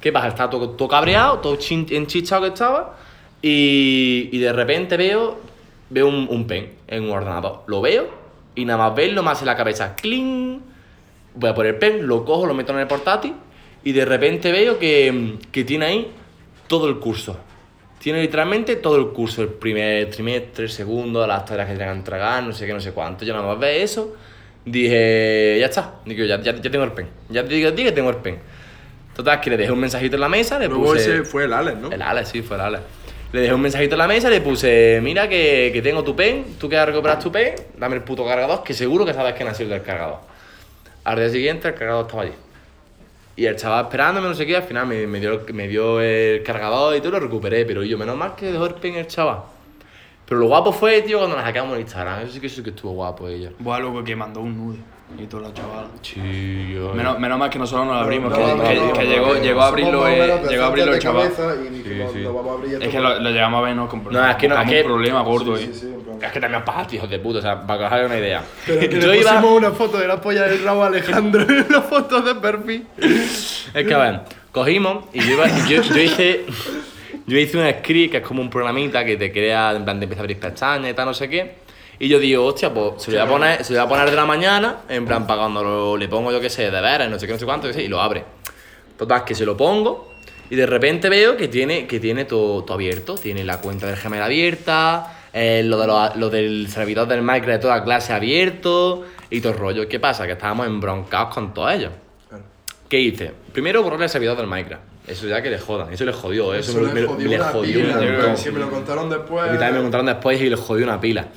¿Qué pasa? Está todo, todo cabreado, todo enchichado que estaba, y, y de repente veo, veo un, un pen en un ordenador. Lo veo y nada más verlo me hace la cabeza cling. Voy a poner el pen, lo cojo, lo meto en el portátil y de repente veo que, que tiene ahí todo el curso. Tiene literalmente todo el curso, el primer trimestre, el segundo, las tareas que tengan que entregar, no sé qué, no sé cuánto. Yo nada más ver eso, dije, ya está, digo, ya, ya, ya tengo el pen. Ya te digo a ti que tengo el pen. Total, que le dejé un mensajito en la mesa, le Luego puse... ese fue el Alex, ¿no? El Alex, sí, fue el Alex. Le dejé un mensajito en la mesa, le puse, mira que, que tengo tu pen, tú quieres recuperar tu pen, dame el puto cargador, que seguro que sabes que sido del cargador. Al día siguiente el cargador estaba allí. Y el chaval esperándome, no sé qué, al final me, me dio, me dio el cargador y todo, lo recuperé, pero yo, menos mal que dejó el pen el chaval. Pero lo guapo fue, tío, cuando nos sacamos en Instagram, eso sí que sí que estuvo guapo ella. Buah, loco, que mandó un nude. Y todos los chavales. Tío. Menos, menos mal que nosotros no lo abrimos, No, que, no, que- no, que no, llegó, a abrirlo, eh, llegó a abrirlo el chaval. cabeza y dijimos, sí. "Lo vamos a abrir Es que lo, lo llegamos a ver no con problemas. No, es que no, es que- problema gordo, Sí, eh. sí, sí. Es que también pajas, hijos de puta, o sea, para que os hagáis una idea. Pero que yo le iba... una foto de la polla del rabo a Alejandro en la foto de perfil. Es que a ver, cogimos y yo, iba, yo, yo hice. Yo hice un script que es como un programita que te crea, en plan, te empieza a abrir pestañas y tal, no sé qué. Y yo digo, hostia, pues se lo voy a poner, se lo voy a poner de la mañana, en plan, para cuando lo- le pongo, yo qué sé, deberes, no sé qué, no sé cuánto, qué sé, y lo abre. Total, que se lo pongo y de repente veo que tiene, que tiene todo, todo abierto. Tiene la cuenta del Gmail abierta, eh, lo, de los- lo del servidor del Minecraft de toda clase abierto y todo el rollo. ¿Qué pasa? Que estábamos embroncados con todos ellos. Claro. ¿Qué hice? Primero borrarle el servidor del Minecraft. Eso ya que le jodan. Eso le jodió. Eso, Eso me, le jodió me una jodió pila, un yo creo montón. Si me lo contaron después. Mí también me contaron después y le jodió una pila.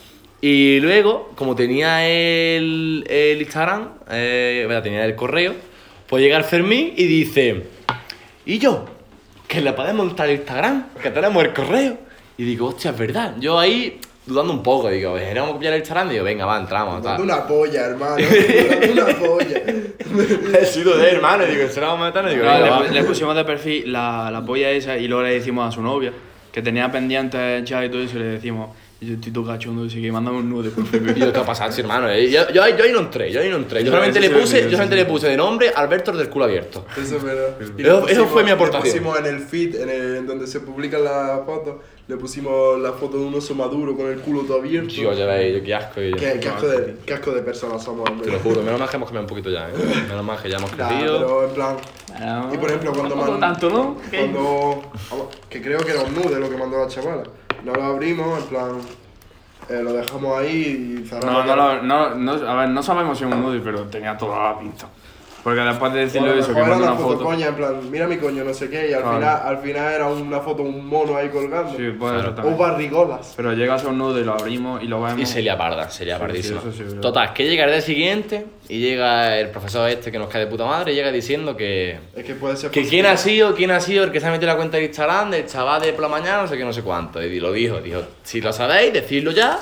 Y luego, como tenía el, el Instagram, eh, tenía el correo, pues llega el Fermín y dice, ¿y yo? Que le podemos montar el Instagram, que tenemos el correo. Y digo, hostia, es verdad. Yo ahí, dudando un poco, digo, ¿queremos copiar el Instagram? Digo, venga, va, entramos. Tal. una polla, hermano. Una polla. He sido de hermano, digo, ¿se la vamos a meter? Y digo, No, venga, le, le pusimos de perfil la, la polla esa y luego le decimos a su novia que tenía pendientes ya y todo eso y le decimos, yo estoy todo cachondo, así que mándame un nude por yo, ¿qué ha pasado, sí, hermano? Eh, Yo, yo, ahí- yo ahí no entré, yo ahí no entré. Yo Yo solamente le puse, yo solamente le puse de nombre Alberto del culo abierto. Eso. Y Eso- le eso fue mi le aportación. pusimos en el feed, en, el, en donde se publican las fotos, le pusimos la foto de un oso maduro con el culo todo abierto. Tío, ya veis, yo qué asco. yo. Qué, qué asco de, qué asco de personas somos, hombre. Te lo juro, menos mal que hemos cambiado un poquito ya, ¿eh? Menos mal que ya hemos Nah, crecido. pero en plan. Y por ejemplo, cuando Tampoco man- tanto, ¿no? Cuando. Que creo que era un nude lo que mandó la chavala. No lo abrimos, en plan. eh, lo dejamos ahí y No, cerramos. no, lo- no, no, a ver, no sabemos si es un nude, pero tenía toda la pinta. Porque después de decirle eso, que manda una foto, foto. coña, en plan, mira mi coño, no sé qué, y al, Claro. final, al final era una foto, un mono ahí colgando. Sí, puede ser o también. barrigolas. Pero llega a un nude y lo abrimos y lo vemos. Y sería parda, sería Sí, pardísima. sí, eso sí, verdad. Total, que llega el día siguiente y llega el profesor este que nos cae de puta madre y llega diciendo que. Es que puede ser. Que quién ha sido, quién ha sido el que se ha metido la cuenta de Instagram del chaval de por la mañana, no sé qué, no sé cuánto. Y lo dijo, dijo, si lo sabéis, decidlo ya,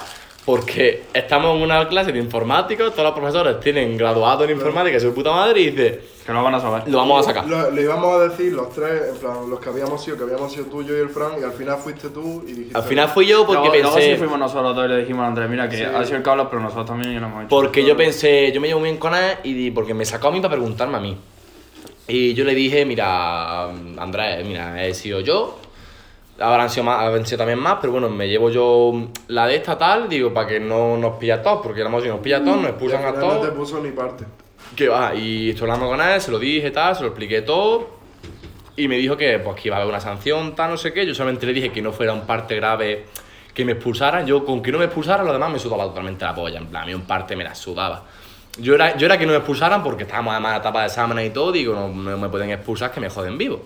porque estamos en una clase de informática, todos los profesores tienen graduado en informática, su puta madre, y dice, Que lo van a saber. lo vamos a sacar. Lo, lo íbamos a decir los tres, en plan, los que habíamos sido, que habíamos sido tú, yo y el Frank, y al final fuiste tú y dijiste. Al final fui yo porque luego, luego pensé... sí fuimos nosotros dos y le dijimos a Andrés, mira, que Sí. ha sido el Carlos, pero nosotros también lo hemos hecho. Porque yo pensé, yo me llevo muy bien con él y di- porque me sacó a mí para preguntarme a mí. Y yo le dije, mira, Andrés, mira, he sido yo, habrán sido, más, habrán sido también más, pero bueno, me llevo yo la de esta tal, digo, para que no nos pilla a todos, porque éramos si nos pilla a todos, nos expulsan a final no te todos. puso ni parte. Que va, y estoy hablando con él, se lo dije, tal, se lo expliqué todo. Y me dijo que, pues, que iba a haber una sanción, tal, no sé qué. Yo solamente le dije que no fuera un parte grave que me expulsaran. Yo, con que no me expulsaran, lo demás me sudaba totalmente la polla. En plan, a mí un parte me la sudaba. Yo era, yo era que no me expulsaran porque estábamos además en la etapa de exámenes y todo. Digo, no, no me pueden expulsar, que me joden vivo.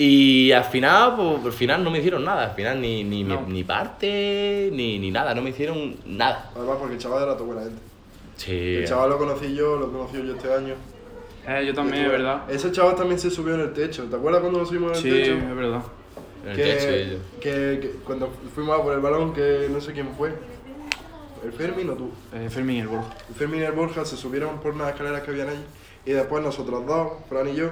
Y al final, pues, al final no me hicieron nada. Al final ni, ni, No. ni parte, ni, ni nada. No me hicieron nada. Además, porque el chaval era tu buena gente. Sí. El chaval lo conocí yo, lo conocí yo este año. Eh, yo también, es verdad. Ese chaval también se subió en el techo. ¿Te acuerdas cuando nos subimos en Sí, el techo? es verdad. En el que, techo y yo. que, que cuando fuimos a por el balón, que no sé quién fue. ¿El Fermín o tú? Eh, Fermín y el Borja. El Fermín y el Borja se subieron por unas escaleras que habían allí. Y después nosotros dos, Fran y yo,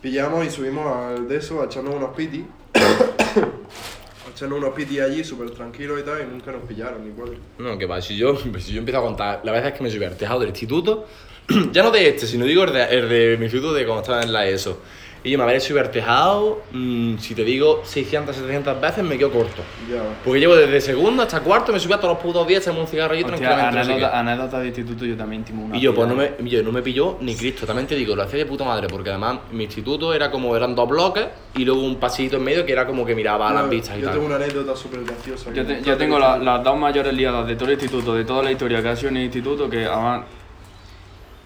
pillamos y subimos al de eso a echarnos unos piti. a echarnos unos piti allí, súper tranquilos y tal, y nunca nos pillaron ni cuatro. No, que va, si yo, si yo empiezo a contar, la verdad es que me subí al tejado del instituto, ya no de este, sino digo el de, el de mi instituto de cuando estaba en la ESO. Y yo me habré subido al tejado, mm, si te digo 600, 700 veces, me quedo corto. Ya. Porque llevo desde segundo hasta cuarto, me subí a todos los putos días, echamos un cigarro y Hostia, tranquilamente. anécdota, de instituto, yo también timo una. Y yo, pues no me, yo, no me pilló ni Cristo, también te digo, lo hacía de puta madre, porque además mi instituto era como, eran dos bloques y luego un pasillito en medio que era como que miraba a las Yo- vistas y Yo tal. tengo una anécdota súper graciosa. Yo, te- yo tengo la- las dos mayores liadas de todo el instituto, de toda la historia que ha sido en el instituto, que además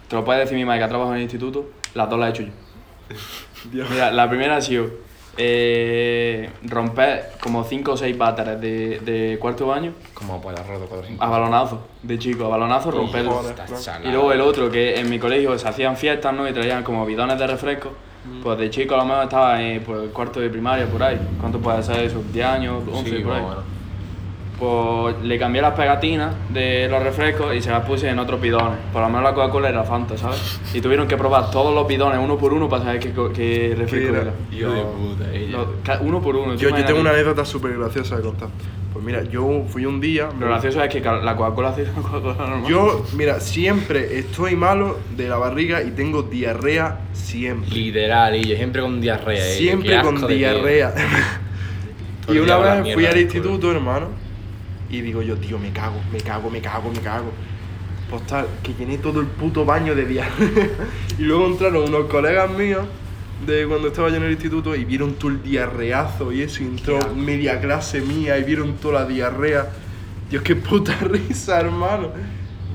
te lo puede decir mi madre que ha trabajado en el instituto, las dos las he hecho yo. Mira, la primera ha sido eh, romper como 5 o 6 váteres de, de cuarto baño Como pues la roto cuatro a balonazo, de chico, a balonazo. Está Y luego el otro, que en mi colegio se hacían fiestas, ¿no? Y traían como bidones de refresco. Pues de chico a lo mejor estaba en pues, cuarto de primaria, por ahí. ¿Cuánto puede ser eso? ¿10 años? ¿11 Sí, por ahí? más o menos. Pues le cambié las pegatinas de los refrescos y se las puse en otros bidones. Por lo menos la Coca-Cola era Fanta, ¿sabes? Y tuvieron que probar todos los bidones uno por uno para saber qué, qué refresco era? era. Hijo de puta, ella. Uno por uno. Yo, yo tengo una anécdota súper graciosa de contar. Pues mira, yo fui un día. Lo gracioso es que la Coca-Cola hace la Coca-Cola normal. Yo, mira, siempre estoy malo de la barriga y tengo diarrea siempre. Literal, y yo siempre con diarrea. eh, Siempre con diarrea. Y una vez mierda fui al instituto, hermano, y digo yo, tío, me cago, me cago, me cago, me cago. Pues tal, que llené todo el puto baño de diarrea. y luego entraron unos colegas míos de cuando estaba yo en el instituto y vieron todo el diarreazo y eso, y entró media clase mía y vieron toda la diarrea. Dios, qué puta risa, hermano.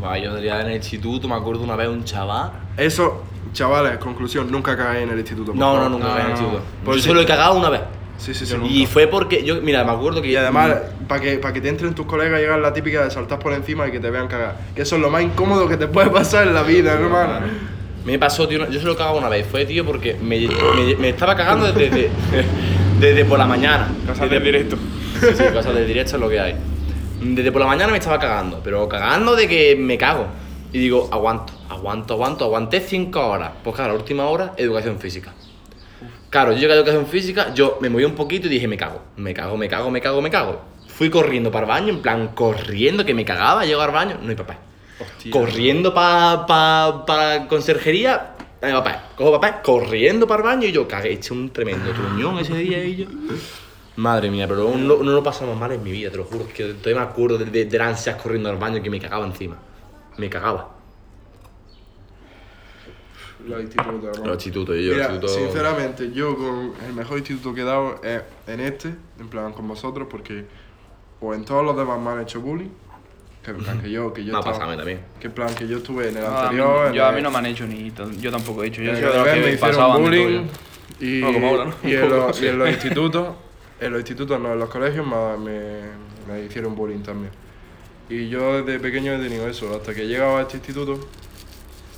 Va, yo salía en el instituto, me acuerdo una vez un chaval. Eso, chavales, conclusión, nunca cagué en el instituto. No, no, favor. nunca No, caí en el no. instituto. Por yo si- solo he cagado una vez. Sí, sí, sí. Y fue porque, yo, mira, me acuerdo que. Y además, para que, para que te entren tus colegas, llega la típica de saltar por encima y que te vean cagar. Que eso es lo más incómodo que te puede pasar en la vida, hermano. Me pasó, tío, yo solo he cagado una vez. Fue, tío, porque me, me, me estaba cagando desde, desde, desde por la mañana. Desde- del directo. Sí, sí, cosas del directo es lo que hay. Desde por la mañana me estaba cagando, pero cagando de que me cago. Y digo, aguanto, aguanto, aguanto, aguanté 5 horas. Pues claro, la última hora, educación física. Claro, yo llegué a educación física, yo me moví un poquito y dije, me cago, me cago, me cago, me cago, me cago. Fui corriendo para el baño, en plan, corriendo, que me cagaba, llego al baño, no hay papel. Corriendo para pa, pa conserjería, no hay papel. Cojo papel, corriendo para el baño y yo cagué, eché un tremendo truñón ese día y yo... Madre mía, pero no, no lo pasamos mal en mi vida, te lo juro. Es que todavía me acuerdo de, de, de las ansias corriendo al baño que me cagaba encima. Me cagaba. Los institutos. Los institutos, yo, Mira, los institutos. sinceramente, yo con el mejor instituto que he dado es en este, en plan con vosotros, porque o en todos los demás me han hecho bullying, que en plan que yo, que yo Me ha pasado también. que en plan que yo estuve en el No, a mí, anterior, en yo a mí no me han hecho ni. Yo tampoco he hecho. Yo soy de los me que hicieron pasaban bullying y, No, como ahora, ¿no? y en, los, y en los institutos, en los institutos no, en los colegios me, me, me hicieron bullying también. Y yo desde pequeño he tenido eso, hasta que he llegado a este instituto,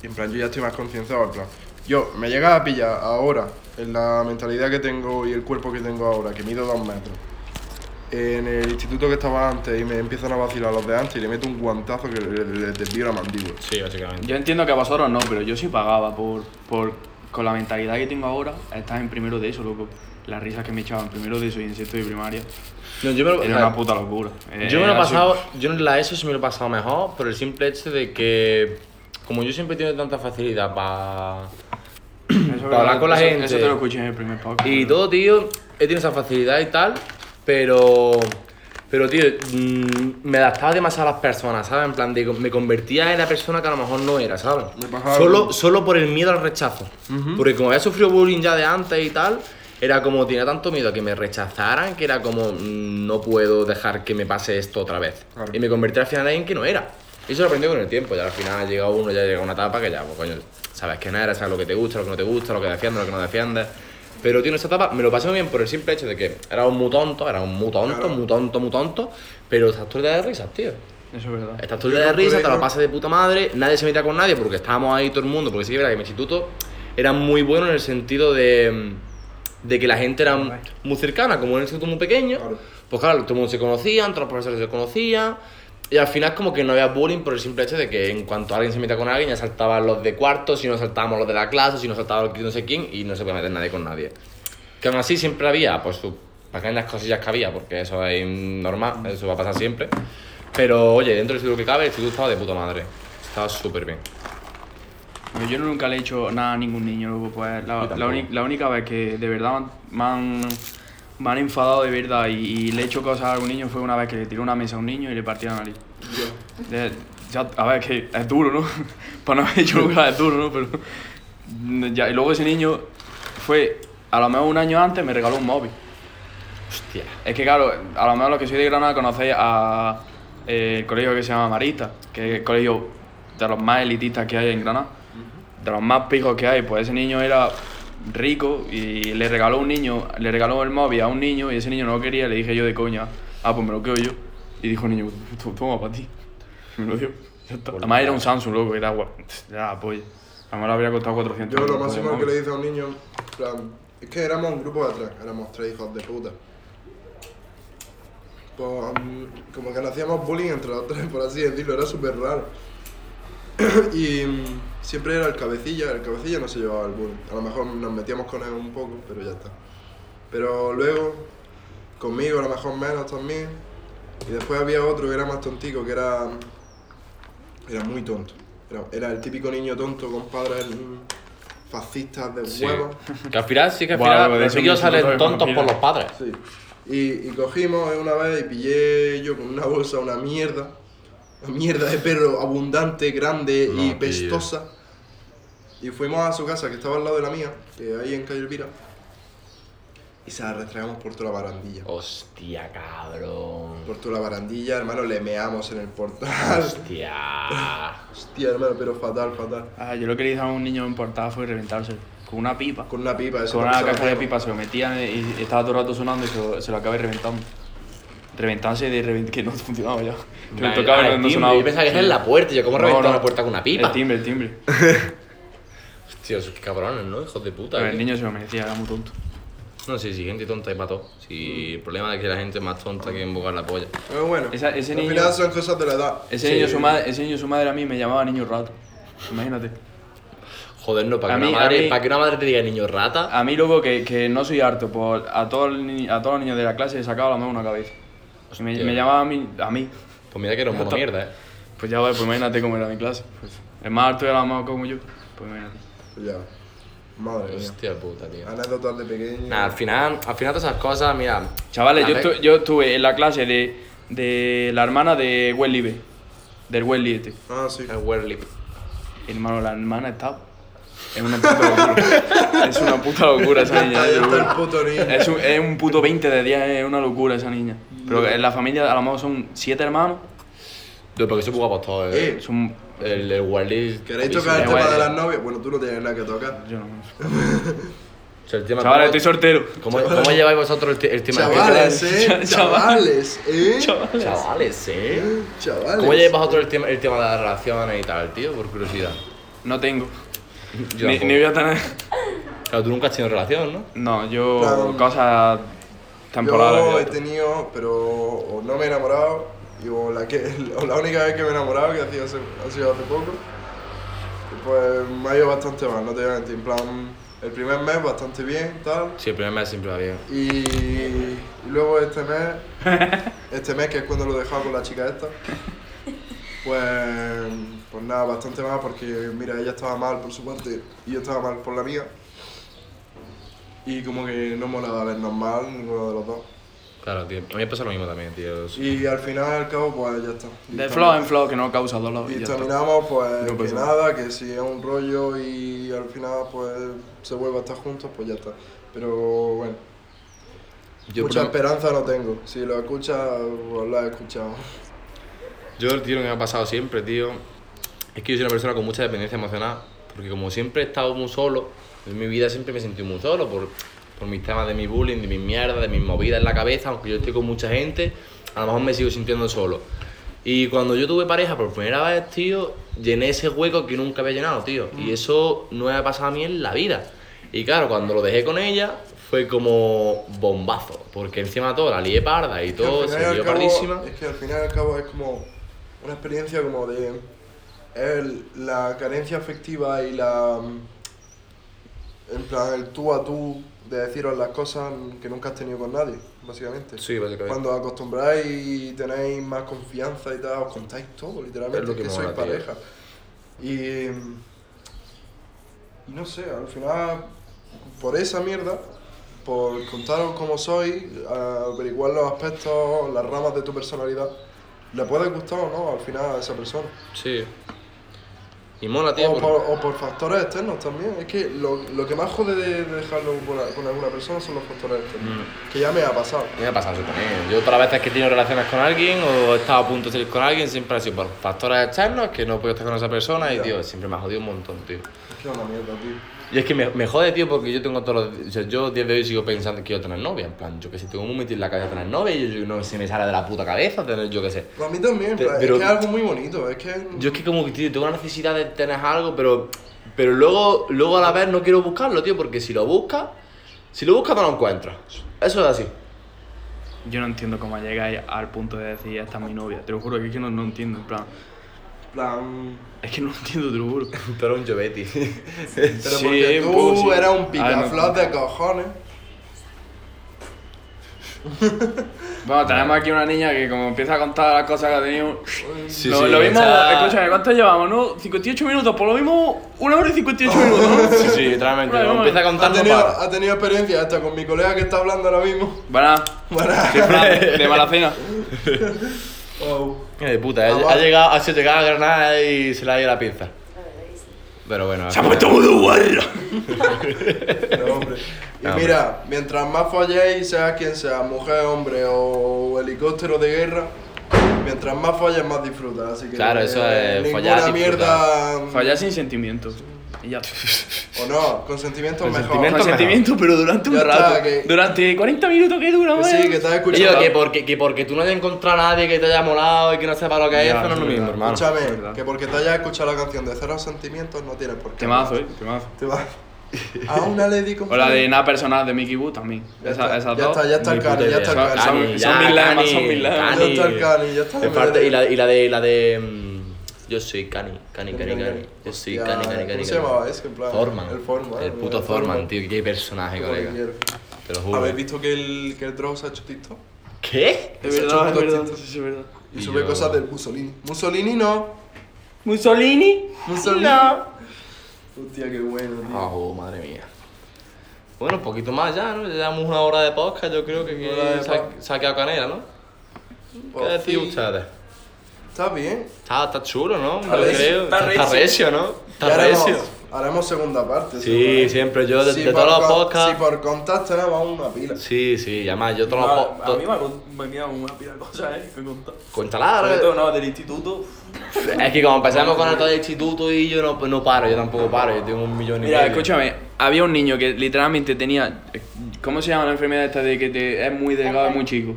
y en plan yo ya estoy más concienciado, en plan, yo me llega a pillar ahora, en la mentalidad que tengo y el cuerpo que tengo ahora, que mido dos metros, en el instituto que estaba antes y me empiezan a vacilar los de antes y le meto un guantazo que le, le desvío la mandíbula. Sí, básicamente. Yo entiendo que a vosotros no, pero yo sí pagaba por, por. Con la mentalidad que tengo ahora, estar en primero de eso, loco. Las risas que me echaban primero de eso y en sexto de primaria. No, yo me lo, Era una puta locura. Yo me lo he así. pasado, yo en la ESO sí me lo he pasado mejor, por el simple hecho de que, como yo siempre he tenido tanta facilidad para para hablar con la eso- gente. Eso te lo escuché en el primer podcast. Y todo, tío, he tenido esa facilidad y tal, pero. Pero, tío, mm, me adaptaba demasiado a las personas, ¿sabes? En plan, de, me convertía en la persona que a lo mejor no era, ¿sabes? Solo, solo por el miedo al rechazo. Porque como había sufrido bullying ya de antes y tal, era como tenía tanto miedo a que me rechazaran que era como, mm, no puedo dejar que me pase esto otra vez. Claro. Y me convertí al final en que no era. Y eso lo aprendí con el tiempo. Ya al final llega uno, ya llega una etapa que ya, pues coño, sabes quién eres, sabes lo que te gusta, lo que no te gusta, lo que defiendes, lo que no defiendes. Pero, tío, en esa etapa me lo pasé muy bien por el simple hecho de que era un muy tonto, era un muy tonto, Claro. muy tonto, muy tonto, pero estás todo el día de risas, tío. Eso es verdad. Estás todo el Yo día de risas, te lo pasas de puta madre, nadie se metía con nadie porque estábamos ahí todo el mundo, porque sí que verdad que mi instituto era muy bueno en el sentido de, de que la gente era muy cercana, como en un instituto muy pequeño, Claro. pues claro, todo el mundo se conocían, todos los profesores se conocían, y al final como que no había bullying por el simple hecho de que en cuanto alguien se metía con alguien ya saltaban los de cuarto, si no saltábamos los de la clase, si no saltaba los de no sé quién, y no se podía meter nadie con nadie. Que aún así siempre había, pues sus pequeñas cosillas que había, porque eso es normal, eso va a pasar siempre. Pero oye, dentro del instituto que cabe, el instituto estaba de puta madre. Estaba súper bien. Yo nunca le he hecho nada a ningún niño. Pues la, la única vez que de verdad me han, me han enfadado de verdad y, y le he hecho cosas a algún niño fue una vez que le tiré una mesa a un niño y le partí la nariz. Ya, a ver, que es duro, ¿no? Para no haber hecho nunca es duro, ¿no? Pero. Ya, y luego ese niño fue, a lo mejor un año antes, me regaló un móvil. Hostia. Es que claro, a lo mejor los que soy de Granada conocéis a eh, el colegio que se llama Marista, que es el colegio de los más elitistas que hay en Granada, de los más pijos que hay, pues ese niño era rico y le regaló un niño, le regaló el móvil a un niño y ese niño no lo quería, le dije yo de coña, ah pues me lo quedo yo. Y dijo el niño, "To- toma para ti. Me lo dio. Además era un Samsung, loco, era guapo. Ya, pues. A lo mejor le habría costado 400 Yo lo máximo que le hice a un niño, plan, es que éramos un grupo de tres, éramos tres hijos de puta. pues, mm, como que nos hacíamos bullying entre los tres, por así decirlo, era súper raro. y mm, siempre era el cabecilla, el cabecilla no se llevaba el bullying. A lo mejor nos metíamos con él un poco, pero ya está. Pero luego, conmigo a lo mejor menos también. Y después había otro que era más tontico, que era. Era muy tonto. Era, era el típico niño tonto con padres mm, fascistas de Sí. huevos. Que al final sí que al Buah, final de los eso siento salen tontos por los padres. Sí. Y, y cogimos una vez y pillé yo con una bolsa una mierda. Mierda de perro abundante, grande y No, pestosa. Y fuimos a su casa, que estaba al lado de la mía, que ahí en Calle Elvira. Y se la restregamos por toda la barandilla. Hostia, cabrón. Por toda la barandilla, hermano, le meamos en el portal. Hostia. Hostia, hermano, pero fatal, fatal. Ah, yo lo que le hice a un niño en portada fue reventarse con una pipa. Con una pipa, eso Con una que se caja de pipa se lo metía y y estaba todo el rato sonando y se lo, se lo acabé reventando. Reventarse de revent que no funcionaba ya. Que me tocaba no, no sonaba. Yo pensaba que era en la puerta. Yo, ¿cómo No, reventar no. una puerta con una pipa? El timbre, el timbre. Hostia, esos qué cabrones, ¿no? Hijos de puta. Pero el niño se lo merecía, era muy tonto. No, sí, sí, gente tonta y para todo. Sí, el problema es que la gente es más tonta que embocar la polla. Pero bueno, Esa- ese al niño- final son cosas de la edad. Ese, Sí. niño, su madre, ese niño, su madre a mí me llamaba niño rato. Imagínate. Joder, no, para que, mí- una madre, mí- para que una madre te diga niño rata. A mí, luego, que, que no soy harto, por a, todos los ni- a todos los niños de la clase le sacaba la mano una cabeza. Me, llamaba a mí, a mí. Pues mira que era un mono mierda, eh. Pues ya ves, pues imagínate cómo era mi clase. Pues, el más harto era más como yo. Pues imagínate. Pues ya. Madre mía. Hostia puta, tío. Anécdotas de pequeño. Nah, al final, al final todas esas cosas, mira. Chavales, yo, estu- yo estuve en la clase de, de la hermana de Welly Del Welly este. Ah, sí. El Werlip. Hermano, la hermana está. Es una puta locura. es una puta locura esa niña. Ahí te lo está el juro. puto niño. Es un, es un puto 20 de 10, es una locura esa niña. Pero en la familia a lo mejor son 7 hermanos. Yo, porque soy guapos todos, eh. Eh, Son. El, el. ¿Queréis tocar el Eh, tema de las novias? Bueno, tú no tienes nada que tocar. Yo no. O sea, el tema Chavales, ¿cómo- estoy soltero. ¿Cómo, cómo lleváis vosotros el, te- el tema Chavales, eh. Chavales. Chavales, eh. Chavales. Chavales, eh. Chavales. ¿Cómo lleváis vosotros el tema, el tema de las relaciones y tal, tío? Por curiosidad. No tengo. Yo Ni, tampoco. ni voy a tener. Claro, tú nunca has tenido relación, ¿no? No, yo. Cosas Yo he tenido, pero o no me he enamorado, y o la, que, o la única vez que me he enamorado, que ha sido hace, ha sido hace poco, pues me ha ido bastante mal, no te voy a mentir. En plan, el primer mes bastante bien, tal, Sí, el primer mes siempre va bien. y, y luego este mes, este mes que es cuando lo he dejado con la chica esta, pues, pues nada, bastante mal porque, mira, ella estaba mal por su parte y yo estaba mal por la mía. Y como que no molaba vernos mal ninguno de los dos. Claro, tío. A mí me pasa lo mismo también, tío. Y al final y al cabo, pues ya está. De flow en flow que no causa dolor. Y y terminamos, pues No que nada, que si es un rollo y al final, pues se vuelve a estar juntos, pues ya está. Pero bueno, Yo, mucha esperanza no tengo. Si lo escuchas, pues lo has escuchado. Yo, tío, lo que me ha pasado siempre, tío, es que yo soy una persona con mucha dependencia emocional. Porque como siempre he estado muy solo, en mi vida siempre me sentido muy solo por, por mis temas de mi bullying, de mis mierdas, de mis movidas en la cabeza, aunque yo estoy con mucha gente, a lo mejor me sigo sintiendo solo. Y cuando yo tuve pareja por primera vez, tío, llené ese hueco que nunca había llenado, tío. Y eso no me ha pasado a mí en la vida. Y claro, cuando lo dejé con ella, fue como bombazo. Porque encima de todo la lié parda y Que todo, final y se pardísima. Es que al final y al cabo es como una experiencia como de el- la carencia afectiva y la en plan el tú a tú de deciros las cosas que nunca has tenido con nadie, básicamente. Sí, básicamente. Cuando os acostumbráis y tenéis más confianza y tal, os contáis todo, literalmente, Es lo que que, sois pareja. Y, y no sé, al final, por esa mierda, por contaros cómo sois, averiguar los aspectos, las ramas de tu personalidad, le puede gustar o no al final a esa persona. Sí. Y mola, tío. O porque- por, o por factores externos también. Es que lo, lo que más jode de, de dejarlo con, con alguna persona son los factores externos. Mm. Que ya me ha pasado. Me ha pasado eso también. Yo todas las veces que he tenido relaciones con alguien o he estado a punto de salir con alguien siempre ha sido por factores externos que no puedo estar con esa persona y, tío, siempre me ha jodido un montón, tío. Es que es una mierda, tío. Y es que me, me jode, tío, porque yo tengo todos los... O sea, yo día de hoy sigo pensando que quiero tener novia. En plan, yo que sé, tengo muy metido en la cabeza tener novia y yo, yo no se me sale de la puta cabeza tener, yo que sé. Pues a mí también, Pe- pero, es que es algo muy bonito. Es que. Yo es que como que, tío, tengo una necesidad de tener algo, pero... Pero luego, luego a la vez no quiero buscarlo, tío, porque si lo buscas... Si lo buscas no lo encuentras. Eso es así. Yo no entiendo cómo llegáis al punto de decir, esta es mi novia. Te lo juro que es que no, no entiendo, en plan. Plan. Es que no entiendo, te lo juro. Pero un Jovetti. Pero Sí, porque un tú poco sí. eras un picaflor de cojones. Bueno, tenemos aquí una niña que como empieza a contar las cosas que ha tenido... Sí, lo, sí, lo mismo, esa- escúchame, ¿cuánto llevamos, no? 58 minutos, por lo mismo, una hora y 58 minutos, ¿no? Sí, sí, literalmente. Bueno, Como empieza a Ha contar, no tenido, para. ha tenido experiencia hasta con mi colega que está hablando ahora mismo. Buenas, Bueno, soy Fran, de Malacena. Oh. Qué de puta, ha, Ah, ha vale. llegado, ha sido llegado a Granada y se le ha ido la pinza. Pero bueno. Se ha puesto muy guarra. No, hombre. Y No, mira, mientras más folléis, sea quien sea, mujer, hombre o helicóptero de guerra, mientras más folles, más disfrutas. Así que Claro, eso es, ninguna follar, disfrutar. mierda. Fallar sin sentimientos. Y ya. O no, con sentimientos Con mejor. sentimientos Con sentimiento, pero durante un Ya está, rato. que- Durante 40 minutos que dura, Que sí, que estás Digo, escuchando. que porque, que porque tú no hayas encontrado a nadie que te haya molado y que no sepa lo que es, no es lo mismo, hermano. Escúchame, que porque te hayas escuchado la canción de Cero Sentimientos no tienes por qué. Temazo, eh, temazo. Te va. A una Lady con O la de nada personal de Mickey Boo también. Ya Esa- está, esas ya dos. está, ya está el Ni cani, ya está el cani. son- mil Cani, son mil lemas. Ya está el cani, ya está el cani. y, la, y la de. La de mm, yo soy Cani, Cani, Cani, Cani. Yo soy Cani, Cani, Cani. ¿cómo se llamaba ese, en plan? Thorman. El puto Thorman. Thorman, tío. Qué personaje, colega. Te lo juro. ¿Habéis visto que el, que el Dross ha hecho TikTok? ¿Qué? Es Se ha verdad, es verdad, TikTok. sí, sí, es verdad. Y, Y sube yo- cosas del Mussolini. Mussolini no. Mussolini. Mussolini. No. Hostia, qué bueno, tío. Ah, oh, madre mía. Bueno, un poquito más ya, ¿no? Ya llevamos una hora de podcast, yo creo que, que se, ha, se ha quedado canela, ¿no? ¿Qué Por decís ustedes? Está bien. Está, está chulo, ¿no? Está Yo recio. creo. Está Está, está recio. recio, ¿no? Está haremos, recio. haremos segunda parte. Sí, seguro. siempre. Yo de, Si de todos los podcasts. Si por contacto vamos una pila. Sí, sí, y además yo todos los A mí me venido una pila de cosas, eh, que contar. Cuéntala, Sobre ¿no? todo, no, del instituto. Es que como empezamos con el todo el instituto y yo no, no paro, yo tampoco paro, yo tengo un millón y Mira, medio. escúchame, había un niño que literalmente tenía. ¿Cómo se llama la enfermedad esta de que te, es muy delgado y muy chico?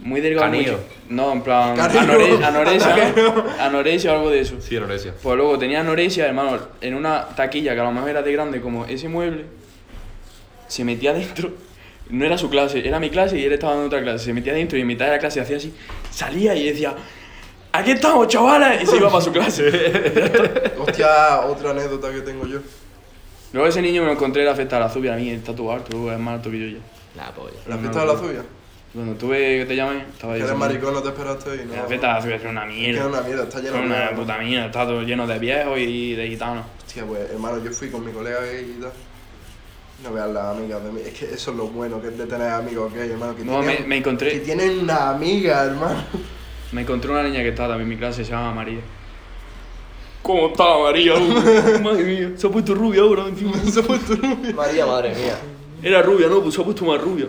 Muy delgado muy Canillo. No, en plan. Anore- anorexia. anorexia o algo de eso. Sí, anorexia. Pues luego tenía anorexia, hermano, en una taquilla que a lo mejor era de grande como ese mueble, se metía dentro, no era su clase, era mi clase y él estaba en otra clase, se metía dentro y en mitad de la clase hacía así, salía y decía, aquí estamos chavales, y se iba para su clase. Hostia, otra anécdota que tengo yo. luego ese niño me lo encontré en la fiesta de la Zubia, a mí está todo alto, es más alto que yo ya. La polla. La fiesta no, de la no. Cuando tuve que te llamé, estaba ahí. Que eres maricón, no te esperaste y no. La fiesta es una mierda. es una mierda, está lleno de. una puta mierda, está todo lleno de viejos y de gitanos. Hostia, pues hermano, yo fui con mi colega gay y tal. No veas las amigas de mí. Es que eso es lo bueno que es de tener amigos gay, hermano. Que No, tienen, me- me encontré- Que tienen una amiga, hermano. Me encontré una niña que estaba también en mi clase, se llama María. ¿Cómo está María? Madre mía, se ha puesto rubia ahora encima. Se ha puesto rubia. María, madre mía. Era rubia, ¿no? Pues se ha puesto más rubia.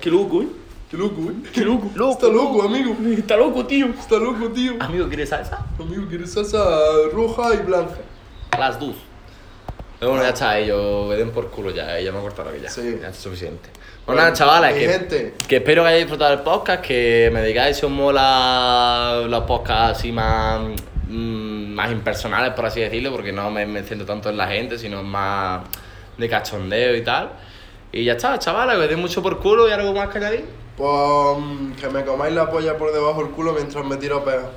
Qué loco, ¿eh? Qué loco, eh. Qué loco. Está loco, amigo. Está loco, tío. Está loco, tío. Amigo, ¿quieres salsa? Amigo, ¿quieres salsa roja y blanca? Las dos. Pero bueno, ya está, ellos que den por culo ya, ella me ha cortado que ya. Sí. Ya es suficiente. Bueno, nada, chavales, Mi que, gente. que espero que hayáis disfrutado del podcast, que me digáis si os mola los podcasts así más, mm, más impersonales, por así decirlo, porque no me, me centro tanto en la gente, sino más de cachondeo y tal. Y ya está, chavales, que os mucho por culo y algo más que añadir. Pues que me comáis la polla por debajo del culo mientras me tiro peo.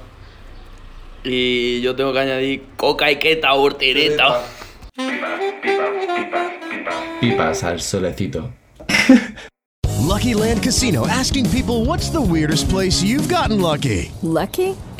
Y yo tengo que añadir coca y queta, hortereta. Pipas al solecito. Lucky Land Casino asking people what's the weirdest place you've gotten lucky? Lucky?